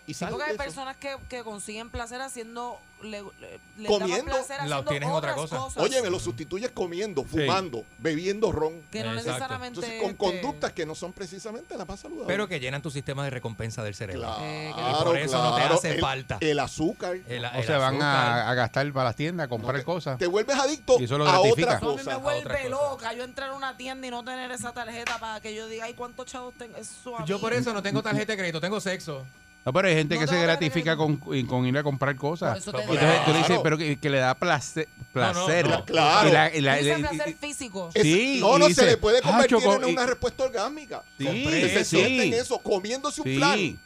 Y Sí, porque de hay eso. personas que, que consiguen placer haciendo. Le, le- les Comiendo. placer La haciendo obtienen otras otra cosa. cosas. Oye, me lo sustituyes comiendo, fumando, bebiendo ron. Que no Exacto. necesariamente, Entonces, con este- conductas que no son precisamente las más saludables. Pero que llenan tu sistema de recompensa del cerebro. Eh, Claro, y por eso no te claro. hace El- falta. El azúcar. El- O se van a, a gastar para las tiendas, a comprar cosas. Te vuelves adicto Y eso lo a gratifica. otra No, a mí cosa. me vuelve loca yo entrar a una tienda y no tener esa tarjeta para que yo diga, ay, ¿cuántos chavos tengo? Eso a Yo mí. por eso no tengo tarjeta de crédito, tengo sexo. No, pero hay gente No que se gratifica con, con ir a comprar cosas. Por eso te Entonces digo. tú le dices, Claro. pero que, que le da placer. No, no, placer. no, claro. Y la- y la- y- placer físico. Es- Sí, no, no dice, se le puede "Ah, convertir choco", en y- una respuesta orgánica. Sí, Que se sí. siente en eso, comiéndose un Sí. flan.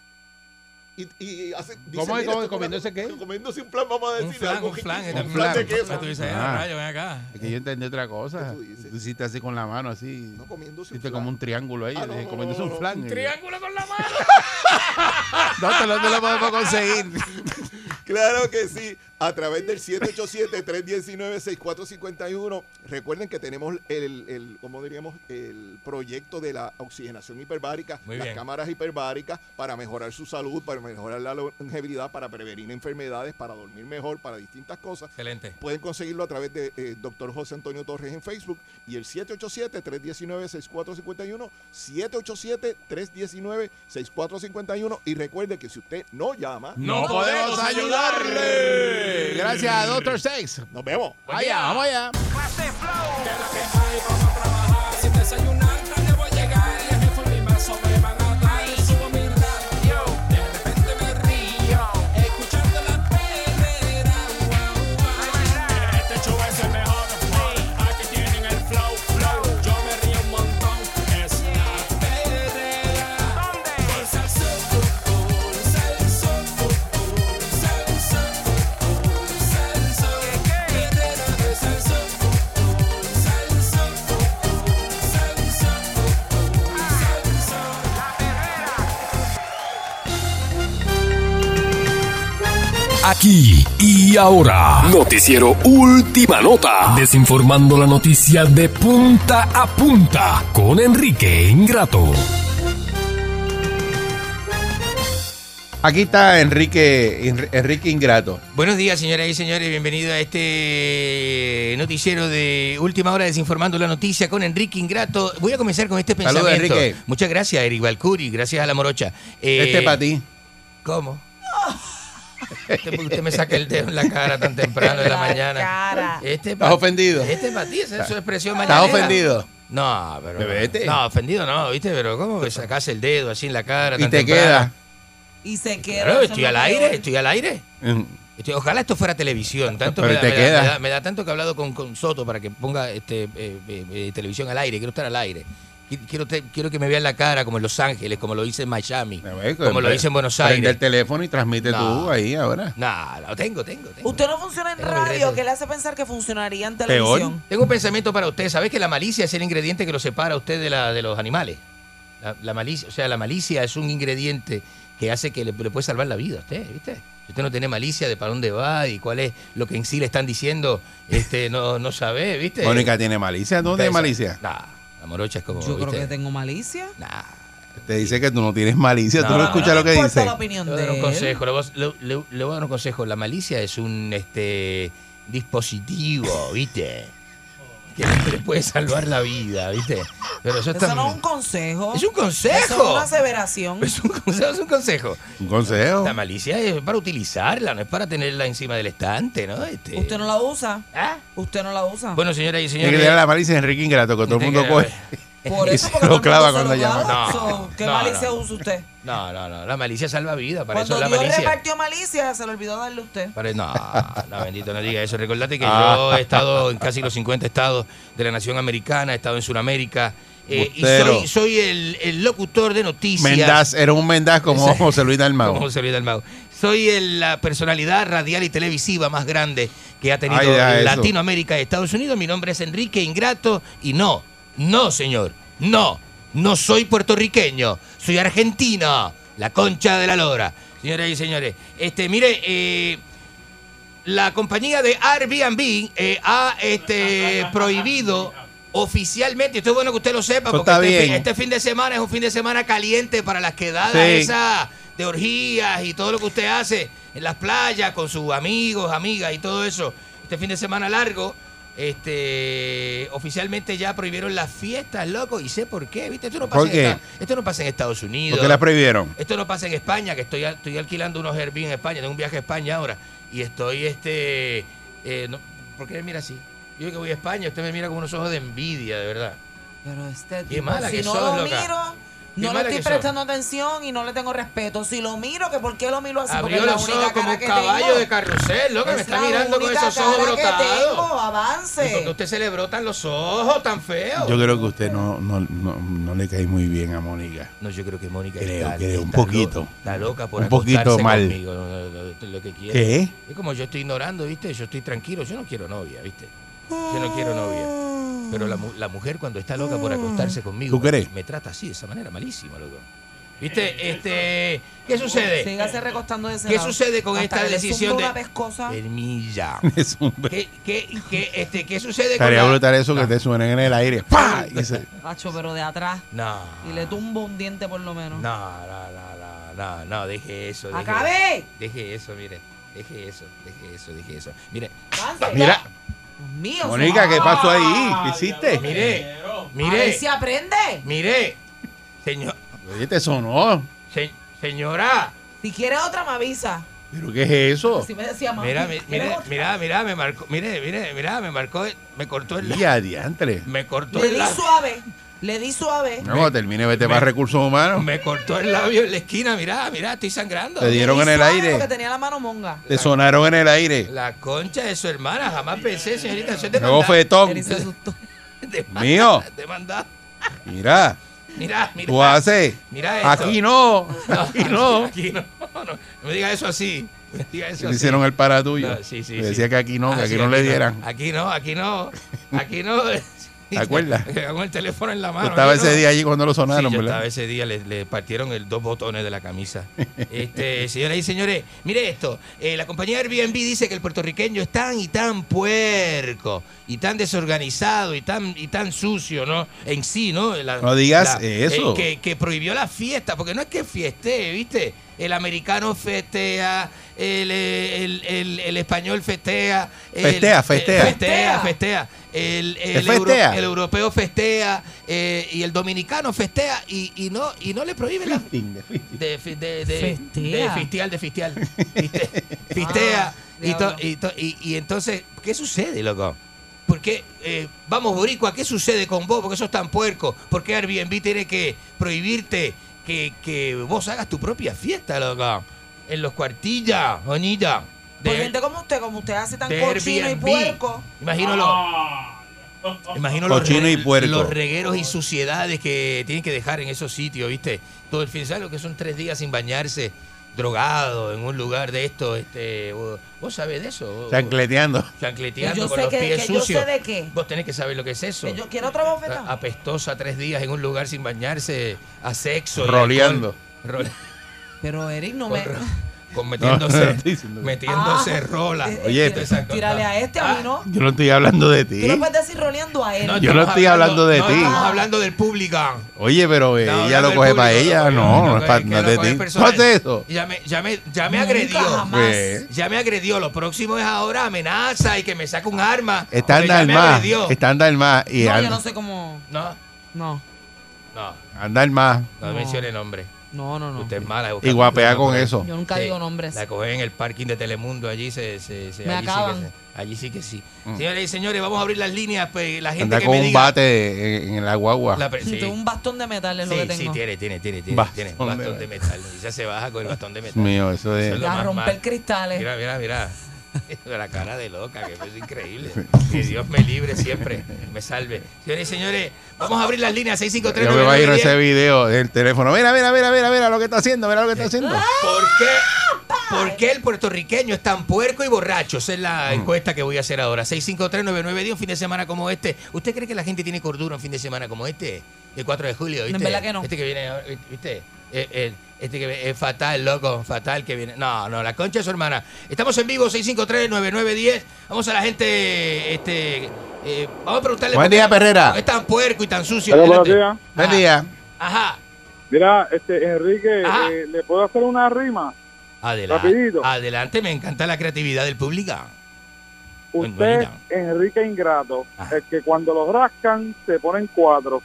Y, y hace, dice, ¿Cómo es? "Mira, ¿Cómo- comiéndose qué? Comiéndose un flan, vamos a Un decir. flan, algo un flan. riquísimo, Un un flan de flan. queso. Tú dices, Ah. ah, rayo, ven acá. Es que yo entendí otra cosa. tú dices? Tú hiciste así con la mano, así. No, comiéndose un Hiciste flan. como un triángulo ahí. Ah, no, no, comiéndose no, un no. flan. Un triángulo con la mano. ¿Dónde lo, dónde lo podemos conseguir? Claro que sí, a través del 787-319-6451. Recuerden que tenemos el, el, como diríamos, el proyecto de la oxigenación hiperbárica, Muy las bien. cámaras hiperbáricas para mejorar su salud, para mejorar la longevidad, para prevenir enfermedades, para dormir mejor, para distintas cosas. Excelente. Pueden conseguirlo a través de eh, Dr. José Antonio Torres en Facebook y el 787-319-6451, 787-319-6451 y recuerde que si usted no llama, No podemos ayudarle. Gracias Dr. Sex. nos vemos. Allá, vamos allá. Clase Flow. De la que hay, vamos a Aquí y ahora, noticiero Última Nota, desinformando la noticia de punta a punta con Enrique Ingrato. Aquí está Enrique, Enri- Enrique Ingrato. Buenos días, señoras y señores. Bienvenido a este noticiero de última hora desinformando la noticia con Enrique Ingrato. Voy a comenzar con este Saludos, pensamiento. Enrique. Muchas gracias, Eric Valcuri. Gracias a la morocha. Eh, Este para ti. ¿Cómo? Usted, usted me saca el dedo en la cara tan temprano de la, La mañana. cara. Este ¿Estás ofendido? Este para ti, esa es su expresión ¿Estás mañanera. ofendido? No, pero. Bebete. No, ofendido no, ¿viste? Pero ¿cómo que sacas el dedo así en la cara? Y tan te temprano? queda. Y se queda. Claro, estoy es al aire, estoy al aire. Mm. Estoy- ojalá esto fuera televisión. Tanto Pero me, da, te me da- queda. me da- me da tanto que he hablado con, con Soto para que ponga este eh, eh, eh, televisión al aire. Quiero estar al aire. Qui- Quiero, te- quiero que me vean la cara como en Los Ángeles, como lo hice en Miami, ver, como lo hice en Buenos Prende Aires. el teléfono y transmite No. tú ahí ahora. No, lo tengo, tengo, tengo. Usted no funciona en Tengo radio, que le hace pensar que funcionaría en Peor. televisión. Tengo un pensamiento para usted. ¿Sabes que la malicia es el ingrediente que lo separa a usted de, la, de los animales? La, la malicia, o sea, la malicia es un ingrediente que hace que le, le puede salvar la vida a usted, ¿viste? Si usted no tiene malicia de para dónde va y cuál es lo que en sí le están diciendo, este, no, no sabe, ¿viste? Mónica tiene malicia. ¿Dónde hay Pesa. malicia? Nah, la morocha es como. Yo creo ¿viste? que tengo malicia. Nah. Te dice que tú no tienes malicia. Tú No, no no, escuchas no lo me que dice. la opinión Le voy a de dar un él. consejo, le voy, a- le- le- le voy a dar un consejo. La malicia es un este dispositivo, ¿viste? Que le puede salvar la vida, ¿viste? Pero eso está. Eso no es un consejo. Es un consejo. Eso es una aseveración. Es un consejo, es un consejo. Un consejo. La malicia es para utilizarla, no es para tenerla encima del estante, ¿no? Este- Usted no la usa. ¿Ah? Usted no la usa. Bueno, señoras y Tiene que señores. tener la malicia de Enrique Ingrato, que todo el mundo que- coge. Por eso, porque lo clava cuando lo llama. No, So, ¿Qué no, malicia no. usa usted? No, no, no. La malicia salva vida. Para Cuando eso es la Dios malicia. repartió malicia, se le olvidó darle a usted. Para- no, no, bendito, no diga eso. Recordate que Ah. yo he estado en casi los 50 estados de la nación americana, he estado en Sudamérica. eh, y soy, soy el, el locutor de noticias. Mendaz, era un Mendaz como José Luis Dalmau. Como José Luis Dalmau. Soy el- la personalidad radial y televisiva más grande que ha tenido Ay. Latinoamérica y Estados Unidos. Mi nombre es Enrique Ingrato y no, no, señor, no, no soy puertorriqueño, soy argentino, la concha de la lora. Señoras y señores, este, mire, eh, la compañía de Airbnb eh, ha este, prohibido oficialmente, esto es bueno que usted lo sepa, porque está este, fin- bien. este fin de semana es un fin de semana caliente para las quedadas Sí. esas de orgías y todo lo que usted hace en las playas con sus amigos, amigas y todo eso. Este fin de semana largo, este oficialmente ya prohibieron las fiestas, loco, y sé por qué, ¿viste? Esto no pasa, ¿Por en esto no pasa en Estados Unidos. ¿Por qué la prohibieron? Esto no pasa en España, que estoy, estoy alquilando unos Airbnb en España, tengo un viaje a España ahora, y estoy, este, eh, no, ¿por qué me mira así? Yo que voy a España, usted me mira con unos ojos de envidia, de verdad. Pero este Qué mala si que no sos, lo loca. miro, no le estoy prestando atención y no le tengo respeto. Si lo miro, que ¿por qué lo miro así? Porque Abrió es la los única ojos como un que caballo tengo. de carrusel, loco, me Es está la mirando con esos ojos que brotados. tengo, avance. ¿Y por qué a usted se le brotan los ojos tan feos? Yo creo que usted no, no, no, no le cae muy bien a Mónica. No, yo creo que Mónica Creo, está, creo, un está poquito. lo- está loca por Un poquito mal. conmigo, es lo que quiere. ¿Qué? Es como yo estoy ignorando, ¿viste? Yo estoy tranquilo, yo no quiero novia, ¿viste? Yo no quiero novia. Pero la, mu- la mujer cuando está loca por acostarse conmigo ¿Tú crees? Me, me trata así, de esa manera, malísima, loco. ¿Viste? Este, ¿Qué sucede? Sígase recostando de ese ¿Qué lado. sucede con Hasta esta decisión de- pescosa. Hermilla. Es un- ¿Qué, qué, qué, este, ¿Qué sucede con Estaría la... brutal eso que te suenen en el aire. ¡Pah! Y se- Macho, pero de atrás. No, Y le tumbo un diente por lo menos. no, no, no, no, no, no, deje eso. Deje, ¡Acabe! Deje eso, mire. Deje eso, deje eso, deje eso. Mire. Mira, mío. Mónica, ¿qué pasó ahí? ¿Qué hiciste? mire, A ver mire, si aprende. mire. Señor, Oye, te sonó. se- señora, Si quiere otra, me avisa. ¿Pero qué es eso? Si me decía mami. mira, mi- ¿quieres mire, otra? mira, mira, me marcó, mire, mire, mira, me marcó, me cortó el, Y adiantre. me cortó Le el suave. Le di suave. No, cuando termine, vete para recursos humanos. me cortó el labio en la esquina, mira, mira, estoy sangrando. Te dieron en el aire. Porque tenía la mano monga. Te sonaron en el aire. La concha de su hermana, jamás pensé, señorita, de Luego fetón. Se asustó. Mío. De maldad. Mira, Mira, mira. tú haces. Mira esto. Aquí no. Aquí no. Aquí no, no, no me diga eso así. No me diga eso Le así. hicieron el para tuyo. No, sí, sí, Le sí. decía que aquí no, que Ah, aquí no le dieran. Aquí no, aquí no, aquí no. ¿Te acuerdas? Con el teléfono en la mano. estabas aquí ese día allí cuando lo Sí, sonaron, yo ¿verdad? estaba ese día, le, le partieron el dos botones de la camisa. Este, señoras y señores, mire esto. eh, la compañía Airbnb dice que el puertorriqueño es tan y tan puerco, y tan desorganizado, y tan y tan sucio, ¿no? En sí, ¿no? La- No digas eso. eh, que, que prohibió la fiesta, porque no es que fieste, ¿viste? El americano festea, el, el, el- el español festea. el- Festea, eh, festea. festea, festea. El, el, ¿Qué festea? euro- el europeo festea eh, y el dominicano festea y, y no y no le prohíbe la Fisting, de de, de, de, Festea. de fistial de fistial Fiste- fistea Ah, y, to- diablo. y, to- y- y entonces qué sucede loco porque eh, vamos boricua qué sucede con vos porque sos tan puerco ¿por qué Airbnb tiene que prohibirte que, que vos hagas tu propia fiesta loco en los cuartillas bonita Por de- gente como usted, como usted hace tan cochino y puerco. Imagino los, imagino los, Cochino y puerco. los regueros y suciedades que tienen que dejar en esos sitios, ¿viste? Todo el fin, ¿sabes lo que son tres días sin bañarse, drogado en un lugar de esto? Este, vos, vos sabés de eso. Chancleteando. Chancleteando Yo con sé los que- pies que yo sucios. sé de qué. Vos tenés que saber lo que es eso. Que yo quiero otra bofetada. Apestosa tres días en un lugar sin bañarse, a sexo. y Roleando. alcohol. Pero Eric no con, me. ro- con No, metiéndose, no metiéndose Ah, rola. eh, Oye, eh, cosa. Tírale a este, a mí no. Yo no estoy hablando de ti. Tú no puedes decir roleando a él. No, Yo no estamos estoy hablando de no, ti. Estamos hablando del público. Oye, pero eh, No, ella lo coge para ella. no, No, no, es, pa- que no es lo de ti. ¿Tú personal. haces eso? Ya me, ya me, ya me agredió. jamás. Pues, Ya me agredió. Lo próximo es ahora amenaza y que me saque un arma. Ya me más. agredió. Están más. Y No, yo no sé cómo. No, No. no, andar más. no, No. mencione nombre. No, no, no. Usted es mala. Y guapea con eso. Yo nunca digo nombres. La cogen en el parking de Telemundo, allí se, se, se- Me allí, sí acaban. que, se- allí sí que sí. Mm. Señores y señores, vamos a abrir las líneas, pues la gente Anda que con me un diga. bate en, en la guagua. La sí. Tengo un bastón de metal es lo Sí, que sí, tengo. tiene, tiene, tiene, tiene, Bastón tiene bastón de metal. Y ya se baja con el bastón de metal. Mío, eso es- lo Y a más romper mal. cristales. Mira, mira, mira. La cara de loca, que es increíble. Que Dios me libre siempre, me salve. Señores y señores, vamos a abrir las líneas 653 Yo me imagino 9910. ese video del teléfono. Mira, mira, mira, mira, mira lo que está haciendo, mira lo que está haciendo. ¿Por qué, ¿Por qué el puertorriqueño es tan puerco y borracho? Esa es la Mm. encuesta que voy a hacer ahora. 6539910, un fin de semana como este. ¿Usted cree que la gente tiene cordura un fin de semana como este? El 4 de julio, ¿viste? En verdad que no. Este que viene, ahora, ¿viste? Eh, eh, Este que es fatal, loco, fatal que viene. No, no, la concha de su hermana. Estamos en vivo, 653-9910. Vamos a la gente, este, eh, vamos a preguntarle. Buen día, Perrera. Es tan puerco y tan sucio. Buenos días. Buen día. Ajá. Mira, este, Enrique, Ajá. eh, ¿le puedo hacer una rima? Adelante, Rapidito. adelante, me encanta la creatividad del público. Usted, Enrique Ingrato, el que cuando lo rascan se ponen cuatro.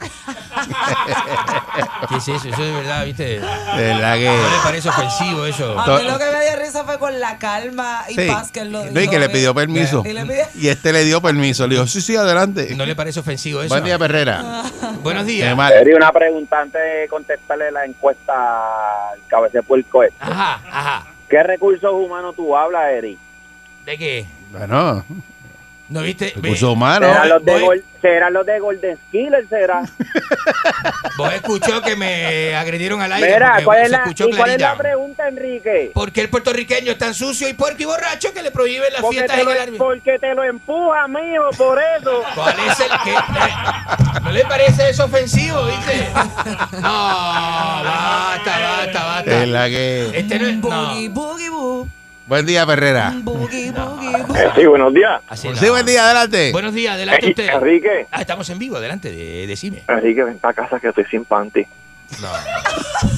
¿Qué es eso? Eso de verdad, ¿viste? De verdad que- ¿No le parece ofensivo eso? A mí lo que me dio risa fue con la calma y Sí. paz que él lo No, y que le pidió permiso. Y le pidió- Y este le dio permiso. Le dijo, sí, sí, adelante. ¿No le parece ofensivo eso? Buen día, Perrera. Buenos días. Eri, una pregunta antes de contestarle la encuesta al cabece puerco este. Ajá, ajá. ¿Qué recursos humanos tú hablas, Eri? ¿De qué? Bueno, ¿No viste? recursos humanos. ¿Serán los de, voy- Gol- serán los de Golden Skiller, será? Vos escuchó que me agredieron al aire. Mira, porque ¿cuál es, se la, escuchó ¿y cuál es la pregunta, Enrique? ¿Por qué el puertorriqueño es tan sucio y puerco y borracho que le prohíben las Porque fiestas te, en lo, el árbitro? porque te lo empuja, mijo, por eso. ¿Cuál es el que.? eh, ¿No le parece eso ofensivo, viste? No, basta, basta, basta. Es la que... Este no es. No. Boogie, boogie, boo. Buen día, boogie, boo. sí, buenos días. Así Sí, no. buen día, adelante. Buenos días, adelante Ey, usted. Enrique, Ah, estamos en vivo, adelante, de, decime. Enrique, ven para casa que estoy sin panty. No,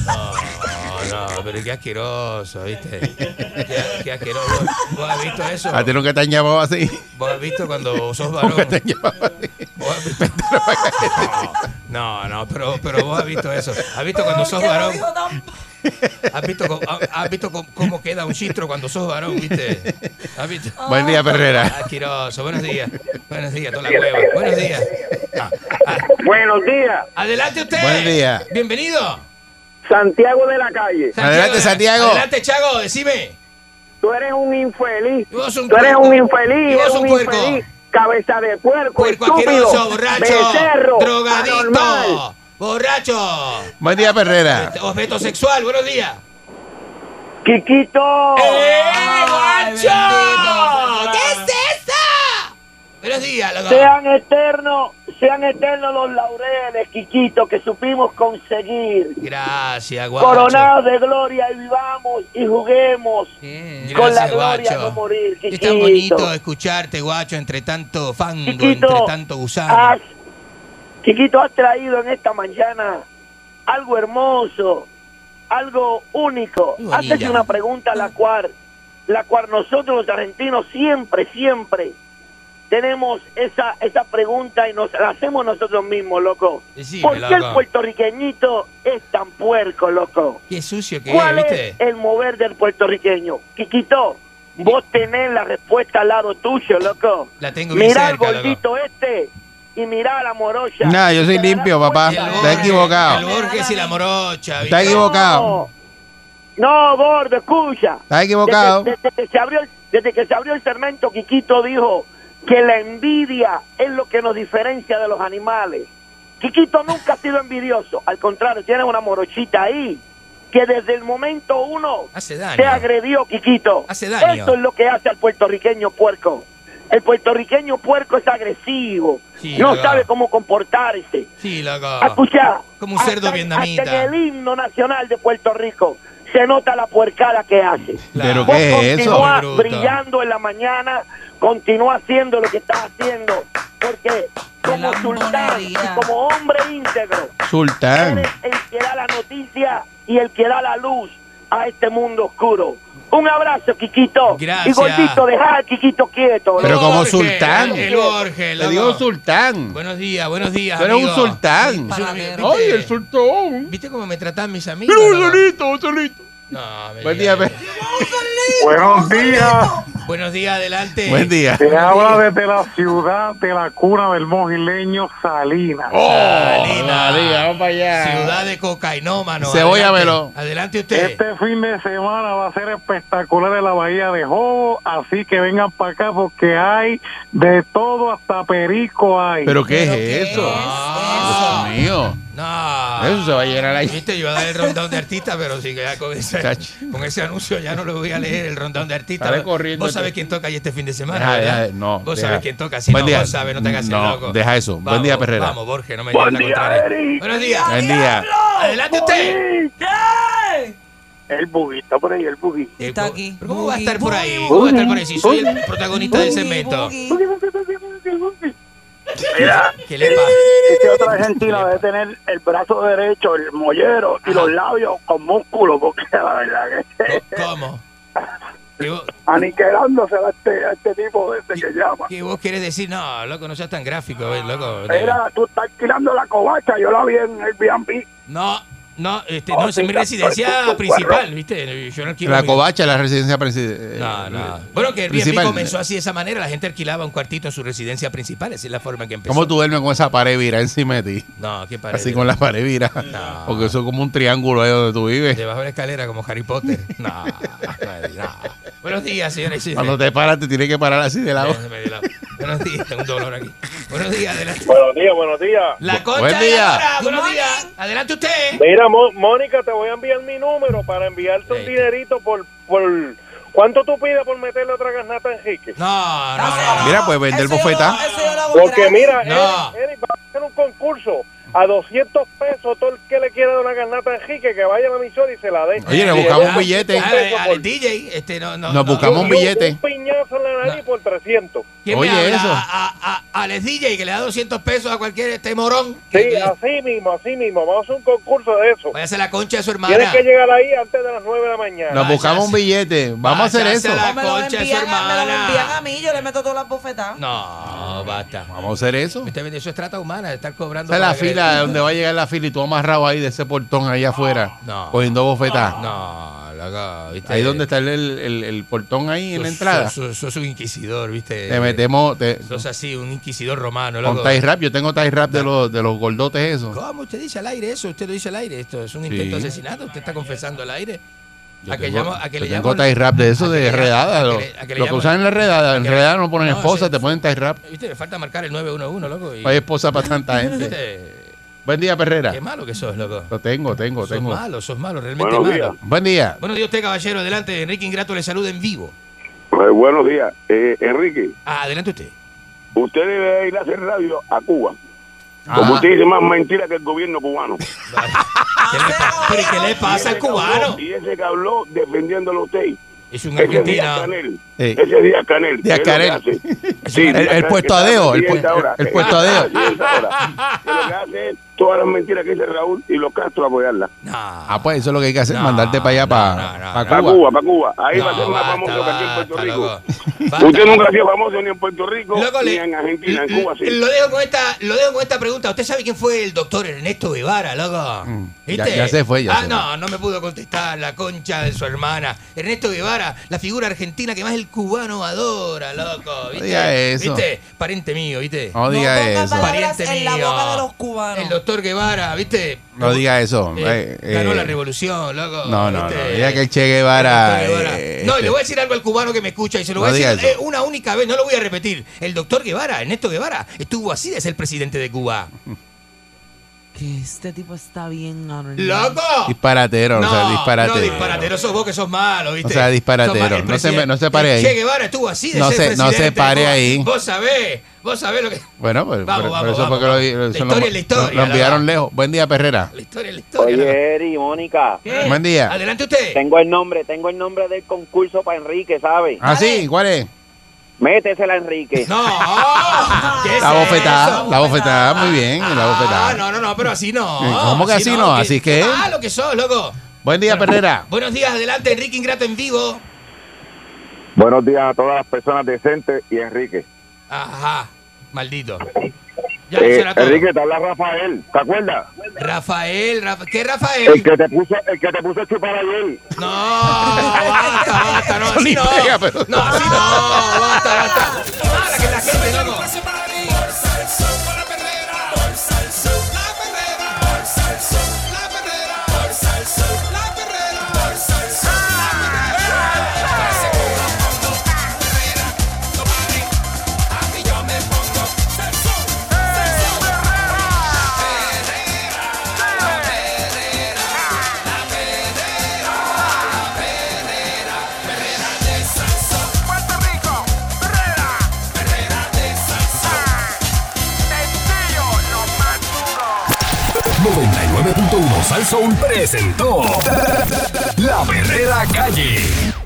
no, no, pero qué asqueroso, ¿viste? Qué, qué asqueroso. ¿Vos, vos has visto eso? ¿A ti nunca te han llamado así? ¿Vos has visto cuando sos varón? Nunca te han llamado así. ¿Vos has visto? No, no, pero, pero vos has visto eso. ¿Has visto cuando sos ¿Qué lo varón? ¿Has visto, cómo- has visto cómo, cómo queda un chistro cuando sos varón, viste? ¿Has visto? Buen día, Perrera. Asqueroso. Buenos días. Buenos días, toda la hueva. Buenos días. Ah, ah. Buenos días, Adelante usted. Buen día. Bienvenido. Santiago de la calle. Adelante, Santiago. Adelante, Chago, decime. Tú eres un infeliz. Un Tú eres un infeliz, vos eres un un puerco. infeliz. Cabeza de puerco, Puerco estúpido, asqueroso, borracho, becerro, anormal. Borracho, Buen día, Perrera. objeto sexual. Buenos días. Quiquito. ¡Eh, Ay, guacho! bendito, ¿Qué es eso? Buenos días, loco. Sean eternos, sean eternos los laureles, Quiquito, que supimos conseguir. Gracias, guacho. Coronados de gloria y vivamos y juguemos Bien. con la Gracias, gloria guacho. no morir, Es Quiquito. tan bonito escucharte, guacho, entre tanto fango, Chiquito, entre tanto gusano. Chiquito, has traído en esta mañana algo hermoso, algo único. Hecho una pregunta la cual, la cual nosotros los argentinos siempre, siempre tenemos esa, esa pregunta y nos la hacemos nosotros mismos, loco. Decime, ¿Por qué el puertorriqueñito es tan puerco, loco? Qué sucio que ¿Cuál es, es ¿viste? el mover del puertorriqueño? Quiquito, vos tenés la respuesta al lado tuyo, loco. La tengo Mirá cerca, loco. gordito este y mirá a la morocha. No, yo soy limpio, papá. Está equivocado. El Borges y la morocha. Está equivocado. No, gordo, escucha. Está equivocado. Desde, desde que se abrió el, desde que se abrió el segmento, Quiquito dijo que la envidia es lo que nos diferencia de los animales. Quiquito nunca ha sido envidioso. Al contrario, tiene una morochita ahí que desde el momento uno Hace daño. te agredió, Quiquito. Hace daño. Esto es lo que hace al puertorriqueño puerco. El puertorriqueño puerco es agresivo. Sí, no sabe cómo comportarse. Sí, loco. Escucha. Como un cerdo hasta- vietnamita. hasta en el himno nacional de Puerto Rico se nota la puercada que hace. ¿Pero Vos qué es eso? continúa Bruto. brillando en la mañana, continúa haciendo lo que estás haciendo, porque como sultán y como hombre íntegro, Sultán. eres el que da la noticia y el que da la luz a este mundo oscuro. Un abrazo, Quiquito. Gracias. Y gordito, deja al Quiquito quieto. Pero como sultán. El Jorge, Le digo sultán. Buenos días, buenos días. Eres un sultán. Sí. Ay, el sultán. ¿Viste cómo me tratan mis amigos? Pero loco? solito, solito. No, me Buen día, Pe- Buenos días. Buenos días, adelante. Buen día. Te habla desde la ciudad de la cuna del mojileño Salinas. Oh, Salina. María, vamos para allá. Ciudad de cocainómano. Cebolla. Adelante usted. Este fin de semana va a ser espectacular en la bahía de Jobo, así que vengan para acá porque hay de todo, hasta perico hay. ¿Pero qué es eso? Dios mío. No. Eso se va a llenar ahí. Viste, yo iba a dar el rondón de artista, pero sí que ya con ese, con ese anuncio ya no lo voy a leer, el rondón de artista. Sale corriendo Vos sabés quién toca ahí este fin de semana, Deja, ¿verdad? deja, no. Vos deja. sabés quién toca. Si Buen no, día. vos sabés, no te hagas el No, loco. deja eso. Buen día, Perrera. Vamos, Borges, no me Buen día, contraria. Eric. Buenos días. Buen día. Adelante usted. El bugui, está por ahí el bugui. Está aquí. ¿Pero ¿Cómo va a estar por ahí? ¿Cómo va a estar por ahí? Si soy el protagonista del Boogie, segmento. Mira, ¿Qué le pasa? este otro argentino debe tener el brazo derecho, el mollero y los labios con músculo, porque la verdad que ¿Cómo? ¿Qué vos, aniquilándose a este, a este tipo desde que llama. qué vos querés decir? No, loco, no seas tan gráfico, loco. Mira, tú estás alquilando la covacha, yo la vi en el B&B. No, no, este, no, es mi residencia principal, ¿viste? Yo no alquilo La mi- covacha, la residencia presidencial. No, no. Bueno, que el Airbnb comenzó así de esa manera. La gente alquilaba un cuartito en su residencia principal. Esa es la forma en que empezó. ¿Cómo tú duermes con esa pared vira encima de ti? No, qué pared. Así con la pared vira. No. Porque eso es como un triángulo ahí donde tú vives. Debajo de la escalera como Harry Potter. No, no. Buenos días, señores y señores. Cuando te paras, te tienes que parar así de lado. Déjame de lado. Buenos días, tengo un dolor aquí. Buenos días, adelante. Buenos días, buenos días. La concha Buen de día. la hora. Buenos días. Adelante usted. Mira, Mo- Mónica, te voy a enviar mi número para enviarte un Sí. dinerito por, por... ¿Cuánto tú pides por meterle otra garnata a Enrique? No, no, no. Mira, pues vender hago Porque mira, No. Eric, Eric, va a hacer un concurso a 200 pesos todo el que le quiera dar una garnata a Enrique, que vaya a la emisora y se la dé. Oye, le buscamos un billete. Al DJ, este, no, no. Nos no. buscamos un billete. Un piñazo en la nariz por 300. ¿Quién Oye, eso. A, a, DJ que le da 200 pesos a cualquier este morón. Sí, así mismo, así mismo. Vamos a hacer un concurso de eso. Váyase a la concha de su hermana. Tienes que llegar ahí antes de las 9 de la mañana. Nos buscamos un billete. Vamos a hacer eso. a la concha de su envían, a, me lo hermana. envían a mí, yo le meto todas las bofetadas. No, basta. Vamos a hacer eso. Vende eso es trata humana, estar cobrando. La para donde va a llegar la fila y tú amarrado ahí de ese portón ahí afuera. No. Cogiendo bofetas. No, loco, ¿viste? Ahí donde está el, el, portón ahí en la entrada. Sos, sos un inquisidor, ¿viste? Te metemos te- Sos así, un inquisidor romano, con tie rap. Yo tengo tie rap de los, de los gordotes esos. ¿Cómo usted dice al aire eso? Usted lo dice al aire. Esto es un Sí. intento de asesinato. Usted está confesando al aire. Yo a que, tengo, llamo, a que yo le tengo tie rap de que de redada. Lo, que lo usan en la redada. En redada no ponen No, esposa, sí. te ponen tie rap. ¿Viste? Le falta marcar el 911, loco. Y, hay esposa para tanta gente. Buen día, Perrera. Qué malo que sos, loco. Lo tengo, tengo, Sos tengo. malo, sos malo, realmente Buenos malo. días. Buen día. Buenos días, usted, caballero. Adelante, Enrique Ingrato le saluda en vivo. Eh, buenos días. Eh, Enrique, Ah, adelante usted. usted debe ir a hacer radio a Cuba. Ah. Como usted dice más mentira que el gobierno cubano. ¿Qué le, pero ¿y qué le pasa al habló- cubano? Y ese que habló defendiéndolo a usted. Es un Ese argentino. Canel. Eh. Ese Díaz Canel. Díaz ¿qué Canel. Sí, El- el puesto adeo, el ahora. el puesto adeo. Que lo que hace es todas las mentiras que dice Raúl y los Castro apoyarlas. Ah, pues eso es lo que hay que hacer, No, mandarte para allá, para, para Para Cuba. Cuba, para Cuba. Ahí va a No, ser más basta, famoso que aquí en Puerto basta, Rico. Usted nunca ha sido famoso ni en Puerto Rico, Loco, ni le- en Argentina, en Cuba sí. Lo dejo con esta, lo dejo con esta pregunta. ¿Usted sabe quién fue el doctor Ernesto Guevara, loco? ¿Viste? Mm. Ya- ya se fue, ya Ah, se no, no me pudo contestar la concha de su hermana. Ernesto Guevara, la figura argentina que más el cubano adora, loco. ¿Viste? diga eso. ¿Viste? Pariente mío, ¿viste? No diga eso. Pariente en la mío. boca de los cubanos. El doctor Guevara, ¿viste? No diga eso. Eh, Eh, ganó eh, la revolución, loco. No, no, no. ¿viste? Diga que el Che Guevara. Eh, no, y este, le voy a decir algo al cubano que me escucha y se lo voy No a decir eh, una única vez, no lo voy a repetir. El doctor Guevara, Ernesto Guevara, estuvo así de ser presidente de Cuba. Que este tipo está bien. ¡Loco! Disparatero, o sea, No, disparatero. no, disparatero, sos vos que sos malo, ¿viste? O sea, disparatero. No se no se pare ahí. Che Guevara estuvo así de No ser se- no se pare ahí. Vos sabés, vos sabés lo que... Bueno, pues Vamos, por, eso vamos, fue que lo, La historia es la historia, lo, enviaron lejos. Buen día, Perrera. La historia, la historia. Oye, Eri, Mónica. ¿Qué? Buen día. Adelante usted. Tengo el nombre, tengo el nombre del concurso para Enrique, ¿sabe? Ah, sí, ¿cuál es? Métesela, Enrique. No, ¿qué es La bofetada, eso? la bofetada, muy bien, la Ah, bofetada. no, no, no, pero así no. ¿Cómo que así no? Así que- Ah, lo que sos, loco. Buen día, Perrera. Buenos días, adelante, Enrique Ingrato en vivo. Buenos días a todas las personas decentes y Enrique. Ajá, maldito. Ya, Eh. Enrique, te habla Rafael, ¿te acuerdas? Rafael, Rafa- ¿qué Rafael? El que te puso, el que te puso a chupar ayer. No, basta, basta, no, así no. pega, pero- No, así no, basta, basta. Para que la gente, loco. 101.1 Salsoul presentó La Verdadera Calle.